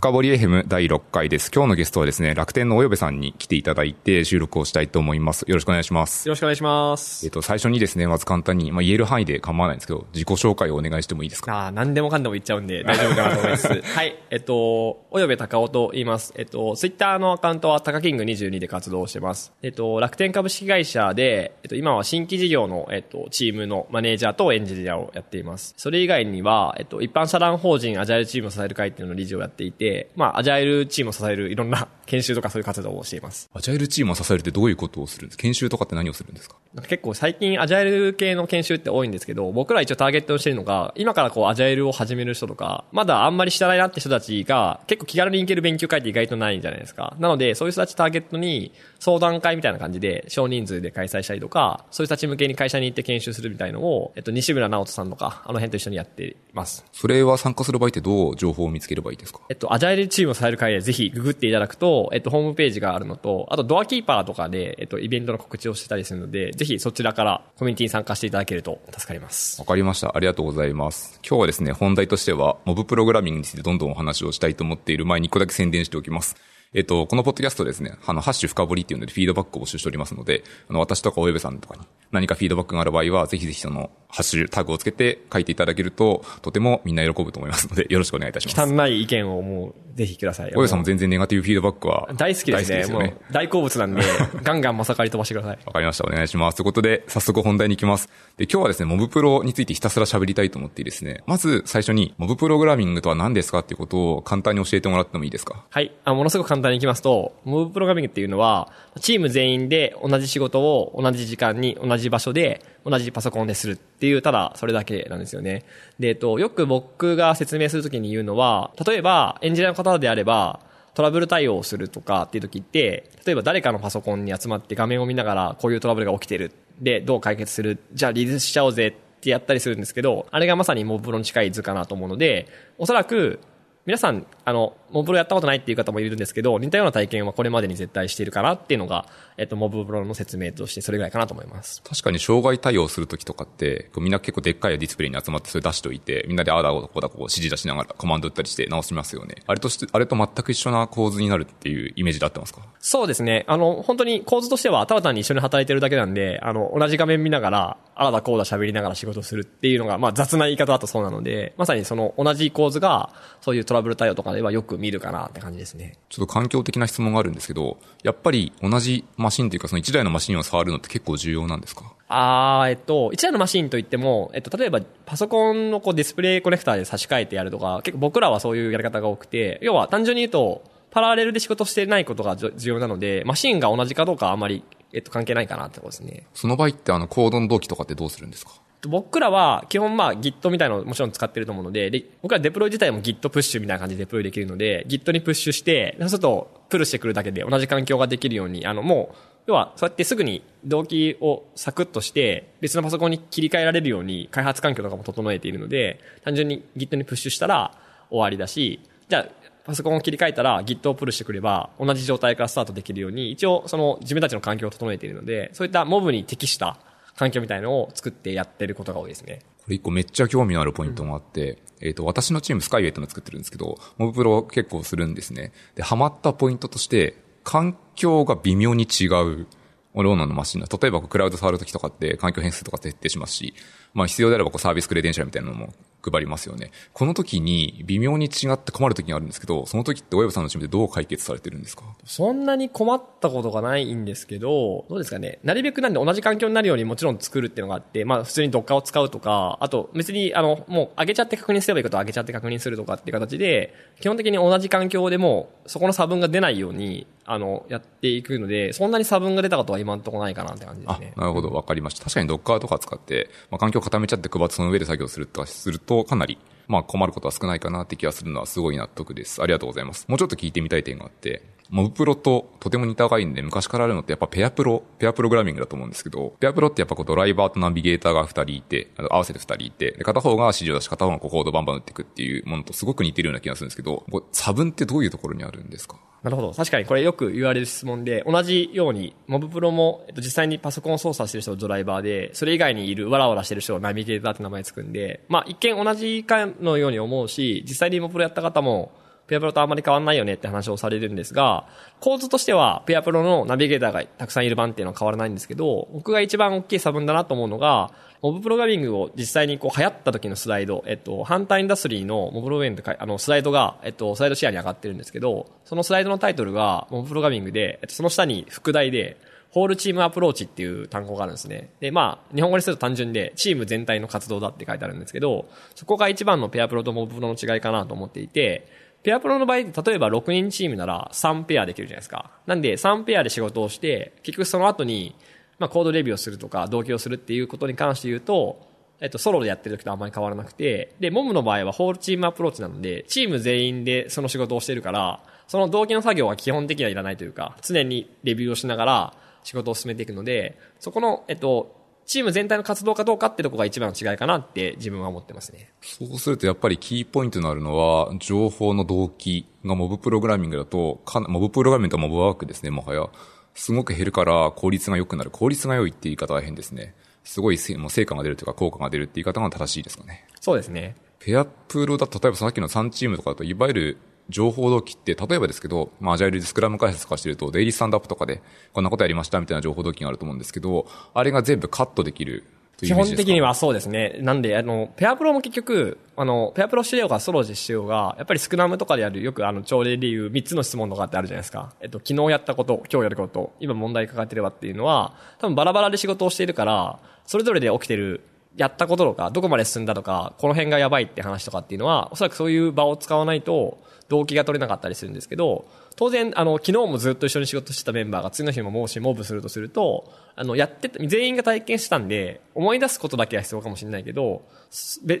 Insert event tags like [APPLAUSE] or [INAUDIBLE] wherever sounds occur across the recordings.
深掘り FM 第6回です。今日のゲストはですね、楽天のおよべさんに来ていただいて収録をしたいと思います。よろしくお願いします。よろしくお願いします。えっと、最初にですね、まず簡単に、まあ、言える範囲で構わないんですけど、自己紹介をお願いしてもいいですか？ああ、何でもかんでも言っちゃうんで大丈夫かなと思います。[LAUGHS] はい。えっと、およべたかおと言います。えっと、ツイッターのアカウントはタカキング22で活動してます。えっと、楽天株式会社で、えっと、今は新規事業の、えっと、チームのマネージャーとエンジニアをやっています。それ以外には、えっと、一般社団法人アジャイルチームを支える会っていうのの理事をやっていて、まあ、アジャイルチームを支えるいろんな [LAUGHS] 研修とかそういう活動をしています。アジャイルチームを支えるってどういうことをするんですか研修とかって何をするんですか？なんか結構最近アジャイル系の研修って多いんですけど、僕ら一応ターゲットにしてるのが、今からこうアジャイルを始める人とか、まだあんまり知らないなって人たちが、結構気軽に行ける勉強会って意外とないんじゃないですか。なので、そういう人たちターゲットに相談会みたいな感じで少人数で開催したりとか、そういう人たち向けに会社に行って研修するみたいのを、えっと、西村直人さんとか、あの辺と一緒にやっています。それは参加する場合ってどう情報を見つければいいですか？えっと、アジャイルチームを支える会でぜひググっていただくと、えっと、ホームページがあるのと、あとドアキーパーとかで、えっと、イベントの告知をしてたりするので、ぜひそちらからコミュニティに参加していただけると助かります。わかりました。ありがとうございます。今日はですね、本題としては、モブプログラミングについてどんどんお話をしたいと思っている前に一個だけ宣伝しておきます。えっと、このポッドキャストですね、あの、ハッシュ深掘りっていうのでフィードバックを募集しておりますので、あの、私とかおよべさんとかに何かフィードバックがある場合は、ぜひぜひその、ハッシュタグをつけて書いていただけると、とてもみんな喜ぶと思いますので、よろしくお願いいたします。汚い意見をもう、ぜひください。およべさんも全然ネガティブフィードバックは大好きですね。もう、大好物なんで、[LAUGHS] ガンガンまさかり飛ばしてください。わかりました。お願いします。ということで、早速本題に行きます。で、今日はですね、モブプロについてひたすら喋りたいと思ってですね、まず最初に、モブプログラミングとは何ですかっていうことを簡単に教えてもらってもいいですか？はい。あものすごく簡単にいきますと、モブプログラミングっていうのは、チーム全員で同じ仕事を同じ時間に同じ場所で同じパソコンでするっていう、ただそれだけなんですよね。で、えっと、よく僕が説明するときに言うのは、例えばエンジニアの方であれば、トラブル対応をするとかっていう時って、例えば誰かのパソコンに集まって画面を見ながらこういうトラブルが起きてる。で、どう解決するじゃあリリースしちゃおうぜってやったりするんですけど、あれがまさにモブロに近い図かなと思うので、おそらく皆さん、あの、モブプロやったことないっていう方もいるんですけど、似たような体験はこれまでに絶対しているかなっていうのが、えっと、モブプロの説明としてそれぐらいかなと思います。確かに障害対応するときとかって、みんな結構でっかいディスプレイに集まってそれ出しておいて、みんなでああだこうだこう指示出しながらコマンド打ったりして直しますよね。あれとして、あれと全く一緒な構図になるっていうイメージで合ってますか？そうですね。あの、本当に構図としては、ただ単に一緒に働いてるだけなんで、あの、同じ画面見ながら、ああだこうだ喋りながら仕事するっていうのが、まあ雑な言い方だとそうなので、まさにその同じ構図が、そういうトラブル対応とかではよく見るかなって感じですね。ちょっと環境的な質問があるんですけど、やっぱり同じマシンというかその一台のマシンを触るのって結構重要なんですか？あー、えっと、一台のマシンといっても、えっと、例えば、パソコンのこうディスプレイコネクターで差し替えてやるとか、結構僕らはそういうやり方が多くて、要は単純に言うと、パラレルで仕事してないことが重要なので、マシンが同じかどうかはあまり、えっと、関係ないかなってことですね。その場合ってあのコードの同期とかってどうするんですか？僕らは基本まあ Git みたいなのもちろん使ってると思うので、で僕らデプロイ自体も Git プッシュみたいな感じでデプロイできるので、Git にプッシュして、そうするとプルしてくるだけで同じ環境ができるように、あのもう、要はそうやってすぐに動機をサクッとして別のパソコンに切り替えられるように開発環境とかも整えているので、単純に Git にプッシュしたら終わりだし、じゃあパソコンを切り替えたら Git をプルしてくれば同じ状態からスタートできるように一応その自分たちの環境を整えているので、そういったモブに適した環境みたいのを作ってやってることが多いですね。これ一個めっちゃ興味のあるポイントもあって、えっ、と、私のチームスカイウェイってのを作ってるんですけど、モブプロ結構するんですね。で、ハマったポイントとして、環境が微妙に違う。ローナのマシンの、例えばクラウド触るときとかって環境変数とか設定しますし、まあ必要であればこうサービスクレデンシャルみたいなのも配りますよね。この時に微妙に違って困る時があるんですけど、その時って親御さんのチームでどう解決されてるんですか？そんなに困ったことがないんですけど、どうですかね。なるべくなんで同じ環境になるようにもちろん作るっていうのがあって、まあ普通に Docker を使うとか、あと別にあの、もう上げちゃって確認すればいいことを上げちゃって確認するとかっていう形で、基本的に同じ環境でもそこの差分が出ないように、あの、やっていくので、そんなに差分が出たことは今のところないかなって感じであすね、。なるほど、わかりました。確かに Docker とか使って、まあ、環境固めちゃって配ってその上で作業するとかすると、とかなり、まあ困ることは少ないかなって気がするのはすごい納得です。ありがとうございます。もうちょっと聞いてみたい点があって、モブプロととても似た概念で昔からあるのってやっぱペアプロ、ペアプログラミングだと思うんですけど、ペアプロってやっぱこうドライバーとナビゲーターが二人いて、合わせて二人いて、で片方が指示を出し片方がこうコードバンバン打っていくっていうものとすごく似てるような気がするんですけど、差分ってどういうところにあるんですか？なるほど。確かにこれよく言われる質問で、同じように、モブプロも、えっと、実際にパソコンを操作してる人をドライバーで、それ以外にいるわらわらしてる人をナビゲーターって名前つくんで、まあ一見同じかのように思うし、実際にモブプロやった方も、ペアプロとあんまり変わんないよねって話をされるんですが、構図としては、ペアプロのナビゲーターがたくさんいる版っていうのは変わらないんですけど、僕が一番大きい差分だなと思うのが、モブプログラミングを実際にこう流行った時のスライド、えっと、ハンターインダストリーのモブプログラミングってあのスライドが、えっと、スライドシェアに上がってるんですけど、そのスライドのタイトルがモブプログラミングで、えっと、その下に副題で、ホールチームアプローチっていう単語があるんですね。で、まあ、日本語にすると単純で、チーム全体の活動だって書いてあるんですけど、そこが一番のペアプロとモブプロの違いかなと思っていて、ペアプロの場合って、例えば6人チームなら3ペアできるじゃないですか。なんで3ペアで仕事をして、結局その後に、まあ、コードレビューをするとか、同期をするっていうことに関して言うと、えっと、ソロでやってる時とあんまり変わらなくて、で、モムの場合はホールチームアプローチなので、チーム全員でその仕事をしてるから、その同期の作業は基本的にはいらないというか、常にレビューをしながら仕事を進めていくので、そこの、えっと、チーム全体の活動かどうかってとこが一番の違いかなって自分は思ってますね。そうするとやっぱりキーポイントになるのは、情報の動機がモブプログラミングだと、モブプログラミングとモブワークですね、もはや。すごく減るから効率が良くなる。効率が良いって言い方は変ですね。すごいもう成果が出るというか効果が出るって言い方が正しいですかね。そうですね。ペアプロだと、例えばさっきの3チームとかだと、いわゆる情報動機って、例えばですけど、まあ、アジャイルでスクラム開発とかしてると、デイリースタンドアップとかで、こんなことやりましたみたいな情報動機があると思うんですけど、あれが全部カットできる基本的にはそうですね。なんで、あの、ペアプロも結局、あの、ペアプロしようがソロでしようが、やっぱりスクラムとかでやる、よくあの、朝礼でいう3つの質問とかってあるじゃないですか。えっと、昨日やったこと、今日やること、今問題抱えてればっていうのは、多分バラバラで仕事をしているから、それぞれで起きてる、やったこととか、どこまで進んだとか、この辺がやばいって話とかっていうのは、おそらくそういう場を使わないと、動機が取れなかったりするんですけど、当然、あの、昨日もずっと一緒に仕事してたメンバーが次の日ももしモブするとすると、あの、やってた、全員が体験したんで、思い出すことだけは必要かもしれないけど、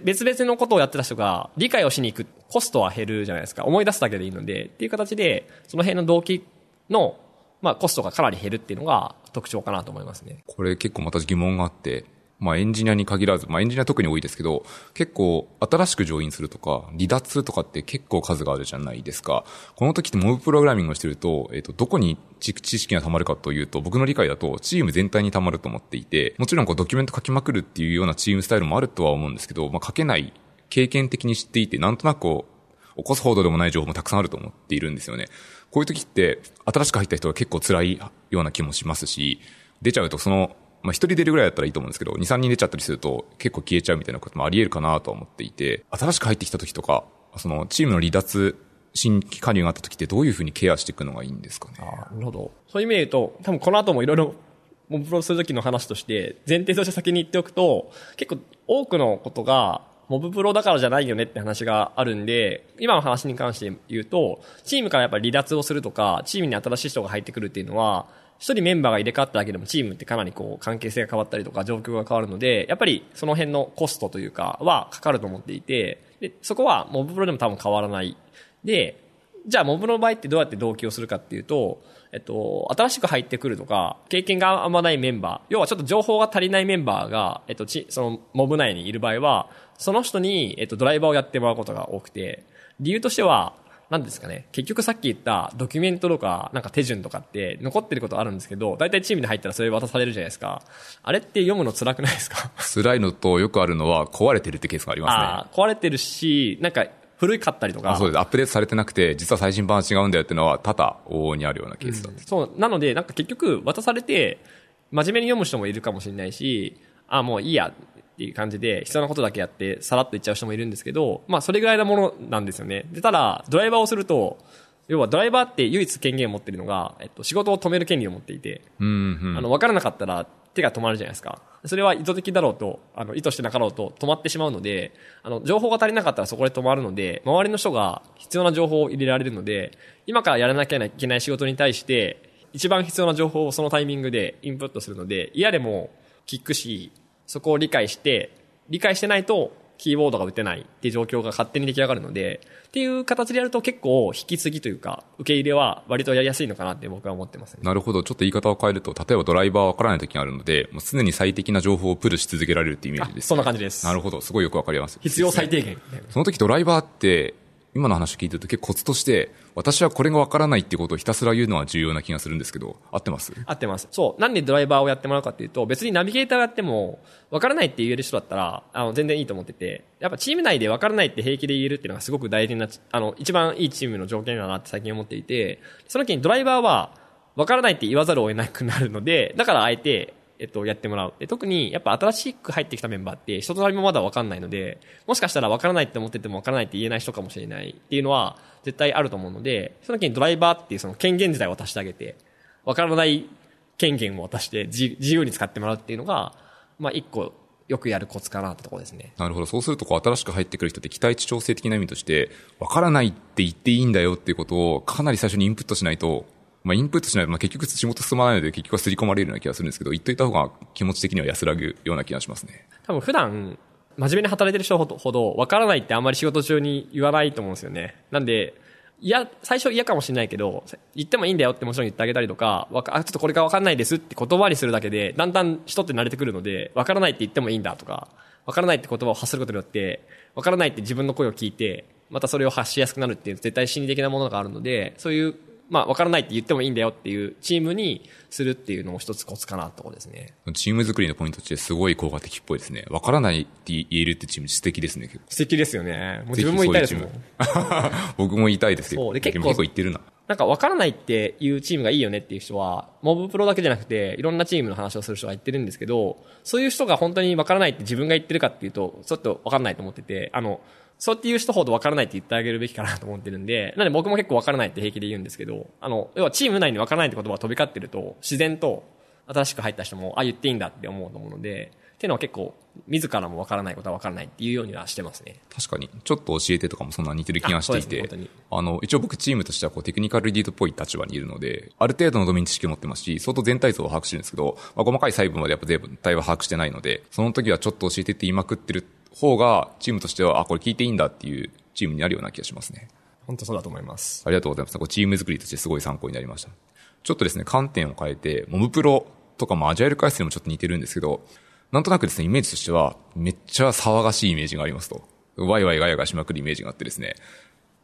別々のことをやってた人が理解をしに行くコストは減るじゃないですか。思い出すだけでいいので、っていう形で、その辺の動機の、まあ、コストがかなり減るっていうのが特徴かなと思いますね。これ結構また疑問があって、まあエンジニアに限らず、まあエンジニア特に多いですけど、結構新しくジョインするとか、離脱とかって結構数があるじゃないですか。この時ってモブプログラミングをしてると、えっ、ー、と、どこに知識が溜まるかというと、僕の理解だとチーム全体に溜まると思っていて、もちろんこうドキュメント書きまくるっていうようなチームスタイルもあるとは思うんですけど、まあ書けない経験的に知っていて、なんとなくこう、起こすほどでもない情報もたくさんあると思っているんですよね。こういう時って、新しく入った人は結構辛いような気もしますし、出ちゃうとそのまあ、一人出るぐらいだったらいいと思うんですけど、二、三人出ちゃったりすると結構消えちゃうみたいなこともあり得るかなと思っていて、新しく入ってきた時とか、そのチームの離脱、新規加入があった時ってどういうふうにケアしていくのがいいんですかね。なるほど。そういう意味で言うと、多分この後もいろいろモブプロする時の話として、前提として先に言っておくと、結構多くのことが、モブプロだからじゃないよねって話があるんで、今の話に関して言うと、チームからやっぱり離脱をするとか、チームに新しい人が入ってくるっていうのは、一人メンバーが入れ替わっただけでもチームってかなりこう関係性が変わったりとか状況が変わるので、やっぱりその辺のコストというかはかかると思っていて、で、そこはモブプロでも多分変わらない。で、じゃあモブの場合ってどうやって同期をするかっていうと、えっと、新しく入ってくるとか、経験があんまないメンバー、要はちょっと情報が足りないメンバーが、えっと、ち、その、モブ内にいる場合は、その人に、えっと、ドライバーをやってもらうことが多くて、理由としては、なんですかね、結局さっき言ったドキュメントとか、なんか手順とかって残ってることあるんですけど、大体チームに入ったらそれ渡されるじゃないですか。あれって読むの辛くないですか？辛いのとよくあるのは壊れてるってケースがありますね。あ壊れてるし、なんか古いかったりとか。そうです。アップデートされてなくて、実は最新版は違うんだよっていうのは多々往々にあるようなケースだ、うん、そう。なので、なんか結局渡されて、真面目に読む人もいるかもしれないし、あ、もういいや。っていう感じで、必要なことだけやって、さらっといっちゃう人もいるんですけど、まあ、それぐらいなものなんですよね。で、ただ、ドライバーをすると、要はドライバーって唯一権限を持ってるのが、えっと、仕事を止める権利を持っていて、うんうん、あの、わからなかったら手が止まるじゃないですか。それは意図的だろうと、あの、意図してなかろうと止まってしまうので、あの、情報が足りなかったらそこで止まるので、周りの人が必要な情報を入れられるので、今からやらなきゃいけない仕事に対して、一番必要な情報をそのタイミングでインプットするので、嫌でもキックし、そこを理解して、理解してないとキーボードが打てないっていう状況が勝手に出来上がるので、っていう形でやると結構引き継ぎというか、受け入れは割とやりやすいのかなって僕は思ってます、ね、なるほど。ちょっと言い方を変えると、例えばドライバーわからない時があるので、もう常に最適な情報をプルし続けられるっていうイメージです、そんな感じです。なるほど。すごいよくわかります。必要最低限。その時ドライバーって、今の話聞いてると結構コツとして、私はこれがわからないってことをひたすら言うのは重要な気がするんですけど、合ってます？合ってます。そう。なんでドライバーをやってもらうかっていうと、別にナビゲーターをやっても、わからないって言える人だったら、あの、全然いいと思ってて、やっぱチーム内でわからないって平気で言えるっていうのがすごく大事な、あの、一番いいチームの条件だなって最近思っていて、その時にドライバーは、わからないって言わざるを得なくなるので、だからあえて、えっと、やってもらう。で特に、やっぱ新しく入ってきたメンバーって、人となりもまだわかんないので、もしかしたらわからないって思っててもわからないって言えない人かもしれないっていうのは、絶対あると思うので、その時にドライバーっていうその権限自体を渡してあげて、わからない権限を渡して自由に使ってもらうっていうのが、まあ一個よくやるコツかなってとこですね。なるほど。そうすると、こう、新しく入ってくる人って期待値調整的な意味として、わからないって言っていいんだよっていうことを、かなり最初にインプットしないと、まあ、インプットしないと、まあ、結局仕事進まないので、結局は刷り込まれるような気がするんですけど、言っといた方が気持ち的には安らぐような気がしますね。多分普段、真面目に働いてる人ほど、ほどわからないってあんまり仕事中に言わないと思うんですよね。なんで、いや、最初嫌かもしれないけど、言ってもいいんだよってもちろん言ってあげたりとか、わかあちょっとこれがわかんないですって言葉にするだけで、だんだん人って慣れてくるので、わからないって言ってもいいんだとか、わからないって言葉を発することによって、わからないって自分の声を聞いて、またそれを発しやすくなるっていう絶対心理的なものがあるので、そういう、まあ、わからないって言ってもいいんだよっていうチームにするっていうのも一つコツかなところですね。チーム作りのポイントとしてすごい効果的っぽいですね。わからないって言えるってチーム素敵ですね。素敵ですよね。もう自分も言いたいですもん。[LAUGHS] 僕も言いたいですけど。そうで結構結構言ってるな。なんか分からないっていうチームがいいよねっていう人は、モブプロだけじゃなくて、いろんなチームの話をする人が言ってるんですけど、そういう人が本当に分からないって自分が言ってるかっていうと、ちょっと分からないと思ってて、あの、そうっていう人ほど分からないって言ってあげるべきかなと思ってるんで、[LAUGHS] なんで僕も結構分からないって平気で言うんですけど、あの、要はチーム内に分からないって言葉が飛び交ってると、自然と新しく入った人も、あ、言っていいんだって思うと思うので、っていうのは結構、自らも分からないことは分からないっていうようにはしてますね。確かに。ちょっと教えてとかもそんな似てる気がしていてすね。あの、一応僕チームとしてはこうテクニカルリードっぽい立場にいるので、ある程度のドメイン知識を持ってますし、相当全体像を把握してるんですけど、まあ、細かい細部までやっぱ全体は把握してないので、その時はちょっと教えてって言いまくってる方が、チームとしては、あ、これ聞いていいんだっていうチームになるような気がしますね。本当そうだと思います。ありがとうございます。チーム作りとしてすごい参考になりました。ちょっとですね、観点を変えて、モブプロとかもアジャイル回数にもちょっと似てるんですけど、なんとなくですね、イメージとしては、めっちゃ騒がしいイメージがありますと。ワイワイガヤガヤしまくるイメージがあってですね。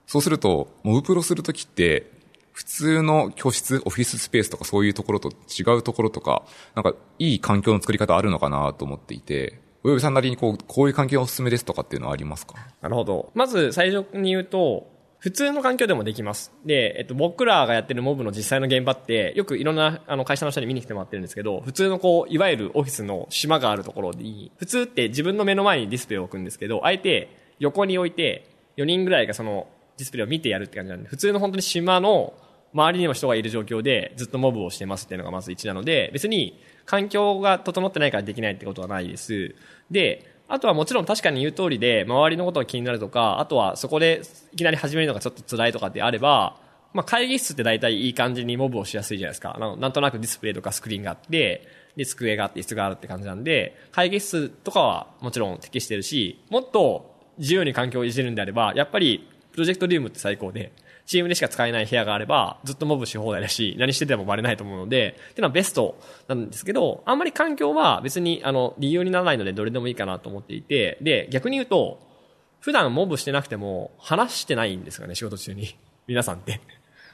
そうすると、モブプロするときって、普通の教室、オフィススペースとかそういうところと違うところとか、なんかいい環境の作り方あるのかなと思っていて、およびさんなりにこう、こういう環境がおすすめですとかっていうのはありますか？なるほど。まず最初に言うと、普通の環境でもできます。で、えっと、僕らがやってるモブの実際の現場って、よくいろんなあの会社の人に見に来てもらってるんですけど、普通のこう、いわゆるオフィスの島があるところに、普通って自分の目の前にディスプレイを置くんですけど、あえて横に置いて、4人ぐらいがそのディスプレイを見てやるって感じなんで、普通の本当に島の周りにも人がいる状況でずっとモブをしてますっていうのがまず1なので、別に環境が整ってないからできないってことはないです。で、あとはもちろん確かに言う通りで、周りのことが気になるとか、あとはそこでいきなり始めるのがちょっと辛いとかであれば、まあ会議室って大体いい感じにモブをしやすいじゃないですか。あのなんとなくディスプレイとかスクリーンがあって、で、机があって椅子があるって感じなんで、会議室とかはもちろん適してるし、もっと自由に環境をいじるんであれば、やっぱりプロジェクトルームって最高で、チームでしか使えない部屋があれば、ずっとモブし放題だし、何しててもバレないと思うので、っていうのはベストなんですけど、あんまり環境は別に、あの、理由にならないのでどれでもいいかなと思っていて、で、逆に言うと、普段モブしてなくても、話してないんですかね、仕事中に。皆さんって。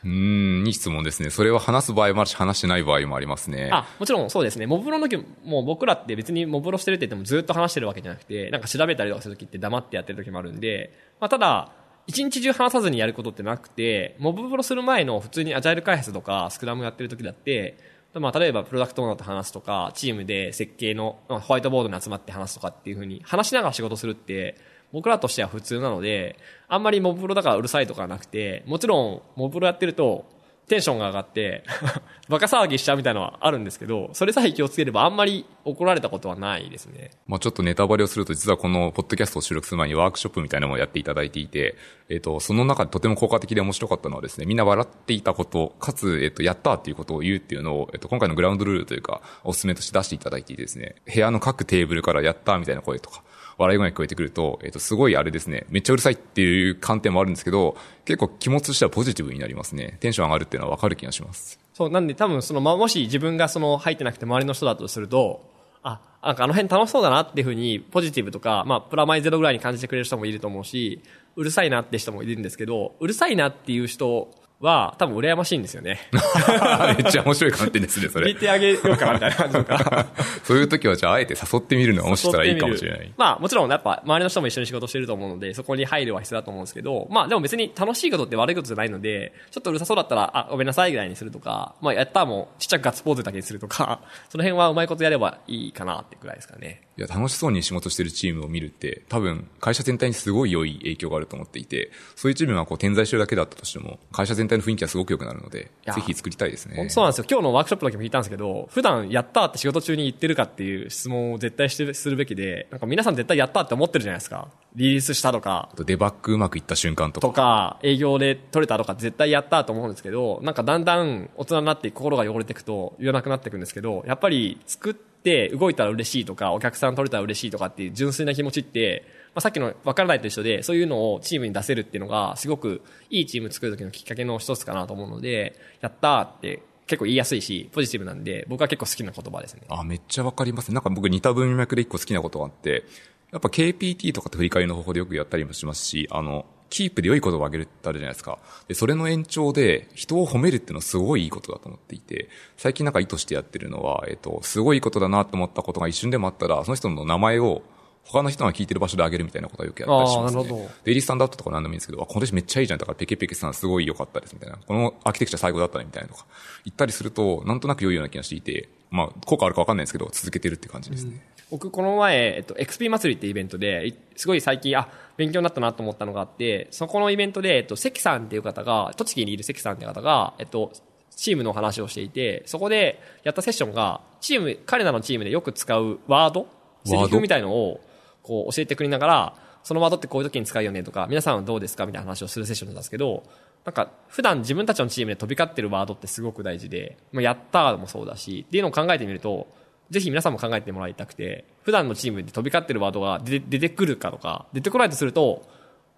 うーん、いい質問ですね。それは話す場合もあるし、話してない場合もありますね。あ、もちろんそうですね。モブロの時も僕らって別にモブロしてるって言ってもずっと話してるわけじゃなくて、なんか調べたりとかする時って黙ってやってる時もあるんで、まあただ、一日中話さずにやることってなくて、モブプロする前の普通にアジャイル開発とかスクラムやってる時だって、まあ例えばプロダクトオーナーと話すとか、チームで設計のまあホワイトボードに集まって話すとかっていうふうに話しながら仕事するって、僕らとしては普通なので、あんまりモブプロだからうるさいとかなくて、もちろんモブプロやってると、テンションが上がって、[LAUGHS] バカ騒ぎしちゃうみたいなのはあるんですけど、それさえ気をつければあんまり怒られたことはないですね。まあちょっとネタバレをすると、実はこのポッドキャストを収録する前にワークショップみたいなのをやっていただいていて、えっ、と、その中でとても効果的で面白かったのはですね、みんな笑っていたこと、かつ、えっ、と、やったっていうことを言うっていうのを、えっ、と、今回のグラウンドルールというか、おすすめとして出していただいていてですね、部屋の各テーブルからやったみたいな声とか、笑い声が聞こえてくると、えっ、と、すごいあれですね、めっちゃうるさいっていう観点もあるんですけど、結構気持ちとしてはポジティブになりますね。テンション上がるっていうのはわかる気がします。そう、なんで多分その、ま、もし自分がその入ってなくて周りの人だとすると、あ、なんかあの辺楽しそうだなっていうふうにポジティブとか、まあ、プラマイゼロぐらいに感じてくれる人もいると思うし、うるさいなって人もいるんですけど、うるさいなっていう人は多分羨ましいんですよね。[LAUGHS] めっちゃ面白い観点ですね、それ聞い。てあげようかなみたいな感じとか。そういう時は、じゃあ、あえて誘ってみるのはもしかしたらいいかもしれない。まあもちろんやっぱ周りの人も一緒に仕事してると思うので、そこに配慮は必要だと思うんですけど、まあでも別に楽しいことって悪いことじゃないので、ちょっとうるさそうだったら、あ、ごめんなさいぐらいにするとか、まあやったらもうちっちゃくガッツポーズだけにするとか、その辺はうまいことやればいいかなってくらいですかね。いや、楽しそうに仕事してるチームを見るって、多分、会社全体にすごい良い影響があると思っていて、そういうチームがこう点在してるだけだったとしても、会社全体の雰囲気はすごく良くなるので、やぜひ作りたいですね。そうなんですよ。今日のワークショップの時も聞いたんですけど、普段やったーって仕事中に言ってるかっていう質問を絶対してするべきで、なんか皆さん絶対やったーって思ってるじゃないですか。リリースしたとか、あとデバッグうまくいった瞬間とか。とか、営業で取れたとか絶対やったと思うんですけど、なんかだんだん大人になって心が汚れていくと言わなくなっていくんですけど、やっぱり作って動いたら嬉しいとか、お客さん取れたら嬉しいとかっていう純粋な気持ちって、まあ、さっきの分からないと一緒で、そういうのをチームに出せるっていうのが、すごくいいチーム作る時のきっかけの一つかなと思うので、やったーって結構言いやすいし、ポジティブなんで、僕は結構好きな言葉ですね。あ、めっちゃわかりますね。なんか僕似た文脈で一個好きなことがあって、やっぱ KPT とかって振り返りの方法でよくやったりもしますし、あの、キープで良いことをあげるってあるじゃないですか。で、それの延長で人を褒めるっていうのはすごいいいことだと思っていて、最近なんか意図してやってるのは、えっと、すごいいいことだなと思ったことが一瞬でもあったら、その人の名前を他の人が聞いてる場所であげるみたいなことはよくやったりしますね。なるほどデイリースタンダードとか何でもいいんですけど、あ、この人めっちゃいいじゃん。だからペケペケさんすごい良かったですみたいな。このアーキテクチャ最後だったねみたいなとか言ったりすると、なんとなく良いような気がしていて、まあ、効果あるかわかんないですけど、続けてるって感じですね。僕、この前、えっと、XP 祭りってイベントで、いすごい最近、あ、勉強になったなと思ったのがあって、そこのイベントで、えっと、関さんっていう方が、栃木にいる関さんっていう方が、えっと、チームの話をしていて、そこでやったセッションが、チーム、彼らのチームでよく使うワードセリフみたいのを、こう、教えてくれながら、そのワードってこういう時に使うよねとか、皆さんはどうですかみたいな話をするセッションなんですけど、なんか、普段自分たちのチームで飛び交ってるワードってすごく大事で、まあ、やったーもそうだし、っていうのを考えてみると、ぜひ皆さんも考えてもらいたくて、普段のチームで飛び交ってるワードが出てくるかとか、出てこないとすると、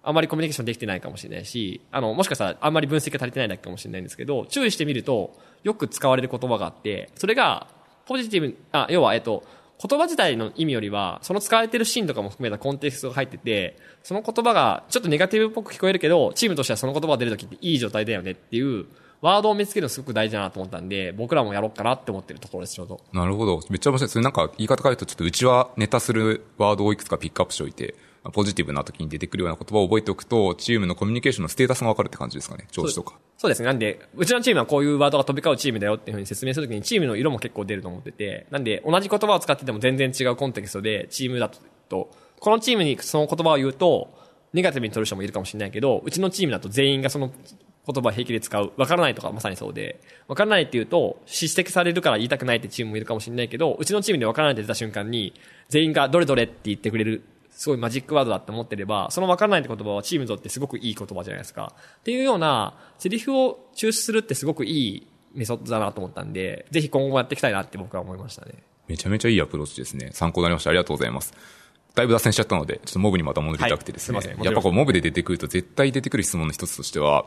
あんまりコミュニケーションできてないかもしれないし、あの、もしかしたらあんまり分析が足りてないだけかもしれないんですけど、注意してみると、よく使われる言葉があって、それが、ポジティブ、あ、要は、えっと、言葉自体の意味よりは、その使われてるシーンとかも含めたコンテクストが入ってて、その言葉がちょっとネガティブっぽく聞こえるけど、チームとしてはその言葉が出るときっていい状態だよねっていう、ワードを見つけるのすごく大事だなと思ったんで、僕らもやろうかなって思ってるところです、ちょうど。なるほど。めっちゃ面白い。それなんか言い方変えると、ちょっとうちはネタするワードをいくつかピックアップしておいて、ポジティブな時に出てくるような言葉を覚えておくと、チームのコミュニケーションのステータスがわかるって感じですかね。調子とか。そうですね。なんで、うちのチームはこういうワードが飛び交うチームだよっていうふうに説明するときに、チームの色も結構出ると思ってて、なんで、同じ言葉を使ってても全然違うコンテキストで、チームだと、このチームにその言葉を言うと、ネガティブに取る人もいるかもしれないけど、うちのチームだと全員がその言葉を平気で使う。わからないとかまさにそうで、わからないっていうと、指摘されるから言いたくないってチームもいるかもしれないけど、うちのチームでわからないって出た瞬間に、全員がどれどれって言ってくれるすごいマジックワードだって思ってれば、その分からないって言葉はチームにとってすごくいい言葉じゃないですか。っていうような、セリフを抽出するってすごくいいメソッドだなと思ったんで、ぜひ今後やっていきたいなって僕は思いましたね。めちゃめちゃいいアプローチですね。参考になりました。ありがとうございます。だいぶ脱線しちゃったので、ちょっとモブにまた戻りたくてですね。はいすいませんやっぱこうモブで出てくると絶対出てくる質問の一つとしては、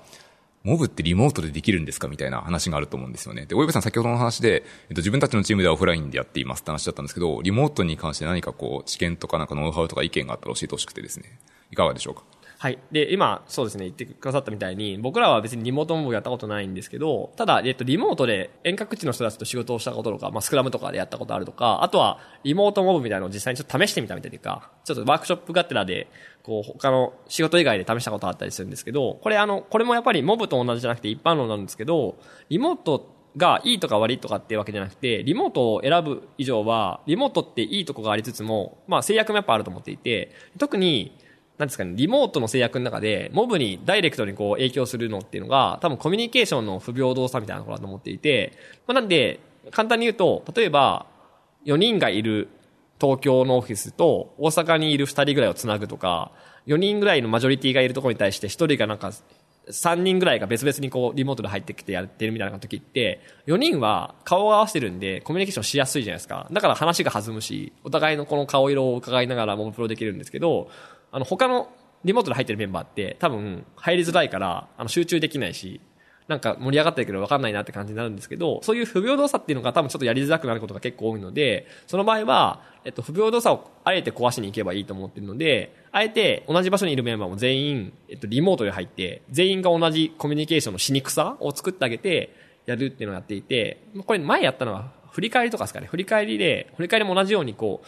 モブってリモートでできるんですか？みたいな話があると思うんですよね。で、大岩さん先ほどの話で、えっと、自分たちのチームではオフラインでやっていますって話だったんですけど、リモートに関して何かこう、知見とかなんかノウハウとか意見があったら教えてほしくてですね。いかがでしょうか？はい。で、今、そうですね、言ってくださったみたいに、僕らは別にリモートもやったことないんですけど、ただ、えっと、リモートで遠隔地の人たちと仕事をしたこととか、まあ、スクラムとかでやったことあるとか、あとは、リモートモブみたいなのを実際にちょっと試してみたみたいというか、ちょっとワークショップがてらで、こう、他の仕事以外で試したことあったりするんですけど、これあの、これもやっぱりモブと同じじゃなくて一般論なんですけど、リモートがいいとか悪いとかっていうわけじゃなくて、リモートを選ぶ以上は、リモートっていいとこがありつつも、まあ制約もやっぱあると思っていて、特に、なんですかね、リモートの制約の中で、モブにダイレクトにこう影響するのっていうのが、多分コミュニケーションの不平等さみたいなところだと思っていて、まあ、なんで、簡単に言うと、例えば、4人がいる東京のオフィスと大阪にいる2人ぐらいをつなぐとか、4人ぐらいのマジョリティがいるところに対して1人がなんか、3人ぐらいが別々にこうリモートで入ってきてやってるみたいな時って、4人は顔を合わせてるんでコミュニケーションしやすいじゃないですか。だから話が弾むし、お互いのこの顔色を伺いながらモブプロできるんですけど、あの他のリモートで入ってるメンバーって多分入りづらいからあの集中できないし、なんか盛り上がってるけど分かんないなって感じになるんですけど、そういう不平等さっていうのが多分ちょっとやりづらくなることが結構多いので、その場合は、えっと、不平等さをあえて壊しに行けばいいと思ってるので、あえて同じ場所にいるメンバーも全員、えっと、リモートで入って、全員が同じコミュニケーションのしにくさを作ってあげて、やるっていうのをやっていて、これ前やったのは振り返りとかですかね。振り返りで、振り返りも同じようにこう、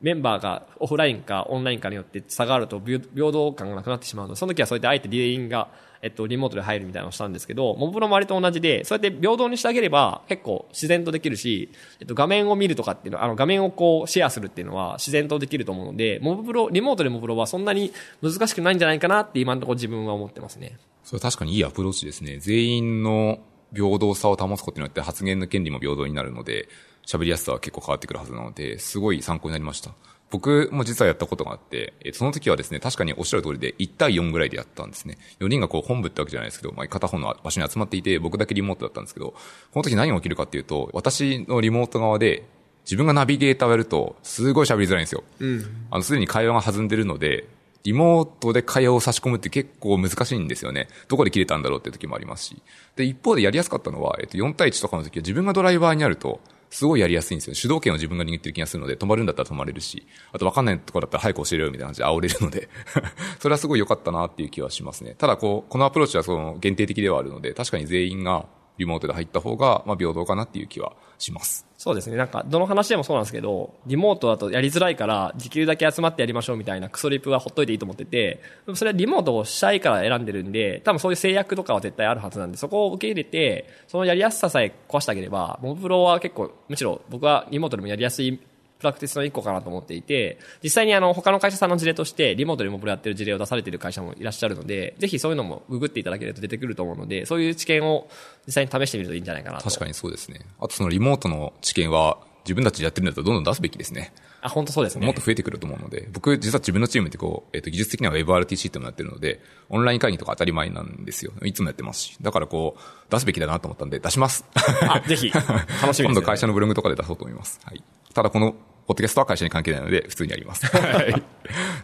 メンバーがオフラインかオンラインかによって差があると平等感がなくなってしまうので、その時はそうやってあえて全員が、えっと、リモートで入るみたいなのをしたんですけど、モブプロも割と同じで、そうやって平等にしてあげれば結構自然とできるし、えっと、画面を見るとかっていうのは、あの、画面をこうシェアするっていうのは自然とできると思うので、モブプロ、リモートでモブプロはそんなに難しくないんじゃないかなって今のところ自分は思ってますね。それは確かにいいアプローチですね。全員の平等さを保つことによって発言の権利も平等になるので、喋りやすさは結構変わってくるはずなので、すごい参考になりました。僕も実はやったことがあって、その時はですね、確かにおっしゃる通りで1対4ぐらいでやったんですね。4人がこう本部ってわけじゃないですけど、まあ、片方の場所に集まっていて、僕だけリモートだったんですけど、この時何が起きるかっていうと、私のリモート側で、自分がナビゲーターをやると、すごい喋りづらいんですよ。うん。あの、すでに会話が弾んでるので、リモートで会話を差し込むって結構難しいんですよね。どこで切れたんだろうっていう時もありますし。で、一方でやりやすかったのは、えっと、4対1とかの時は自分がドライバーになると、すごいやりやすいんですよ。主導権を自分が握ってる気がするので、止まるんだったら止まれるし、あと分かんないところだったら早く教えろよみたいな感じで煽れるので [LAUGHS] それはすごい良かったなっていう気はしますね。ただこう、このアプローチはその限定的ではあるので、確かに全員がリモートで入った方が、まあ平等かなっていう気はします。そうですね。なんか、どの話でもそうなんですけど、リモートだとやりづらいから、時給だけ集まってやりましょうみたいなクソリプはほっといていいと思ってて、それはリモートをしたいから選んでるんで、多分そういう制約とかは絶対あるはずなんで、そこを受け入れて、そのやりやすささえ壊してあげれば、モブプロは結構、むしろ僕はリモートでもやりやすいプラクティスの一個かなと思っていて、実際にあの、他の会社さんの事例として、リモートでもプロやってる事例を出されている会社もいらっしゃるので、ぜひそういうのもググっていただけると出てくると思うので、そういう知見を実際に試してみるといいんじゃないかなと。確かにそうですね。あとそのリモートの知見は、自分たちでやってるんだとどんどん出すべきですね。あ、本当そうですね。もっと増えてくると思うので、僕実は自分のチームってこう、えっ、ー、と、技術的には WebRTC ってもやってるので、オンライン会議とか当たり前なんですよ。いつもやってますし。だからこう、出すべきだなと思ったんで、出します。あ、ぜひ、楽しみです、ね、[LAUGHS] 今度会社のブログとかで出そうと思います。はい。ただこのポッドキャストは会社に関係ないので、普通にやります。[LAUGHS] はい。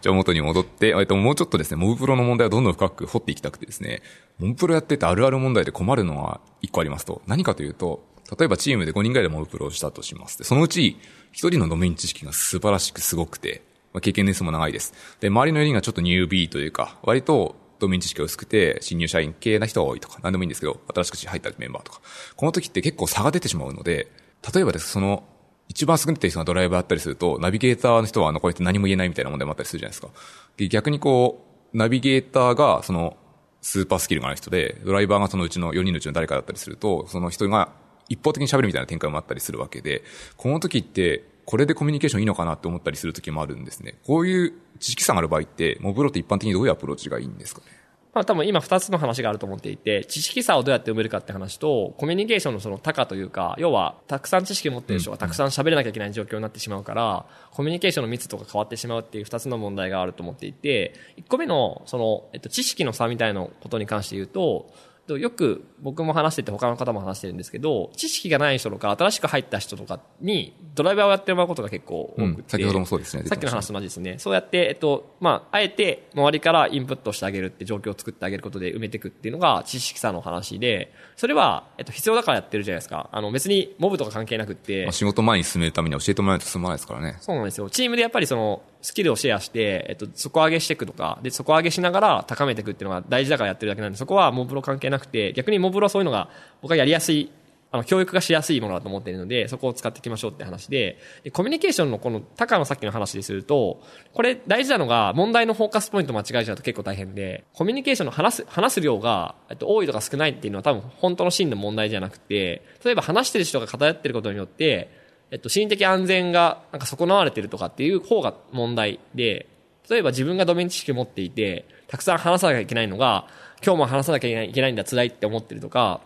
じゃあ元に戻って、えっと、もうちょっとですね、モブプロの問題をどんどん深く掘っていきたくてですね、モブプロやっててあるある問題で困るのは一個ありますと、何かというと、例えばチームで5人ぐらいでモブプロをしたとします。そのうち、1人のドメイン知識が素晴らしくすごくて、まあ、経験年数も長いです。で、周りの4人がちょっとニュービーというか、割とドメイン知識が薄くて、新入社員系な人が多いとか、何でもいいんですけど、新しく入ったメンバーとか。この時って結構差が出てしまうので、例えばです、その一番優れてる人がドライバーあったりすると、ナビゲーターの人は残りって何も言えないみたいな問題もあったりするじゃないですか。で逆にこう、ナビゲーターが、その、スーパースキルがある人で、ドライバーがそのうちの4人のうちの誰かだったりすると、その人が一方的に喋るみたいな展開もあったりするわけで、この時って、これでコミュニケーションいいのかなって思ったりする時もあるんですね。こういう知識差がある場合って、モブロって一般的にどういうアプローチがいいんですかね？まあ多分今二つの話があると思っていて、知識差をどうやって埋めるかって話と、コミュニケーションのその高というか、要はたくさん知識を持ってる人がたくさん喋れなきゃいけない状況になってしまうから、コミュニケーションの密度が変わってしまうっていう二つの問題があると思っていて、一個目のその、えっと、知識の差みたいなことに関して言うと、よく僕も話してて他の方も話してるんですけど、知識がない人とか新しく入った人とかにドライバーをやってもらうことが結構多くて、うん、先ほどもそうですね。さっきの話と同じですね。そうやって、えっと、まあ、あえて周りからインプットしてあげるって状況を作ってあげることで埋めていくっていうのが知識差の話で、それは、えっと、必要だからやってるじゃないですか。あの、別にモブとか関係なくて。まあ、仕事前に進めるために教えてもらわないと進まないですからね。そうなんですよ。チームでやっぱりその、スキルをシェアして、えっと、底上げしていくとか、で、底上げしながら高めていくっていうのが大事だからやってるだけなんで、そこはモブロ関係なくて、逆にモブロはそういうのが、僕はやりやすい、あの、教育がしやすいものだと思っているので、そこを使っていきましょうって話で、でコミュニケーションのこの、高のさっきの話ですると、これ大事なのが、問題のフォーカスポイント間違えちゃうと結構大変で、コミュニケーションの話す、話す量が、えっと、多いとか少ないっていうのは多分本当の真の問題じゃなくて、例えば話してる人が偏ってることによって、えっと、心理的安全がなんか損なわれてるとかっていう方が問題で、例えば自分がドメイン知識を持っていて、たくさん話さなきゃいけないのが、今日も話さなきゃいけないんだ、辛いって思ってるとか、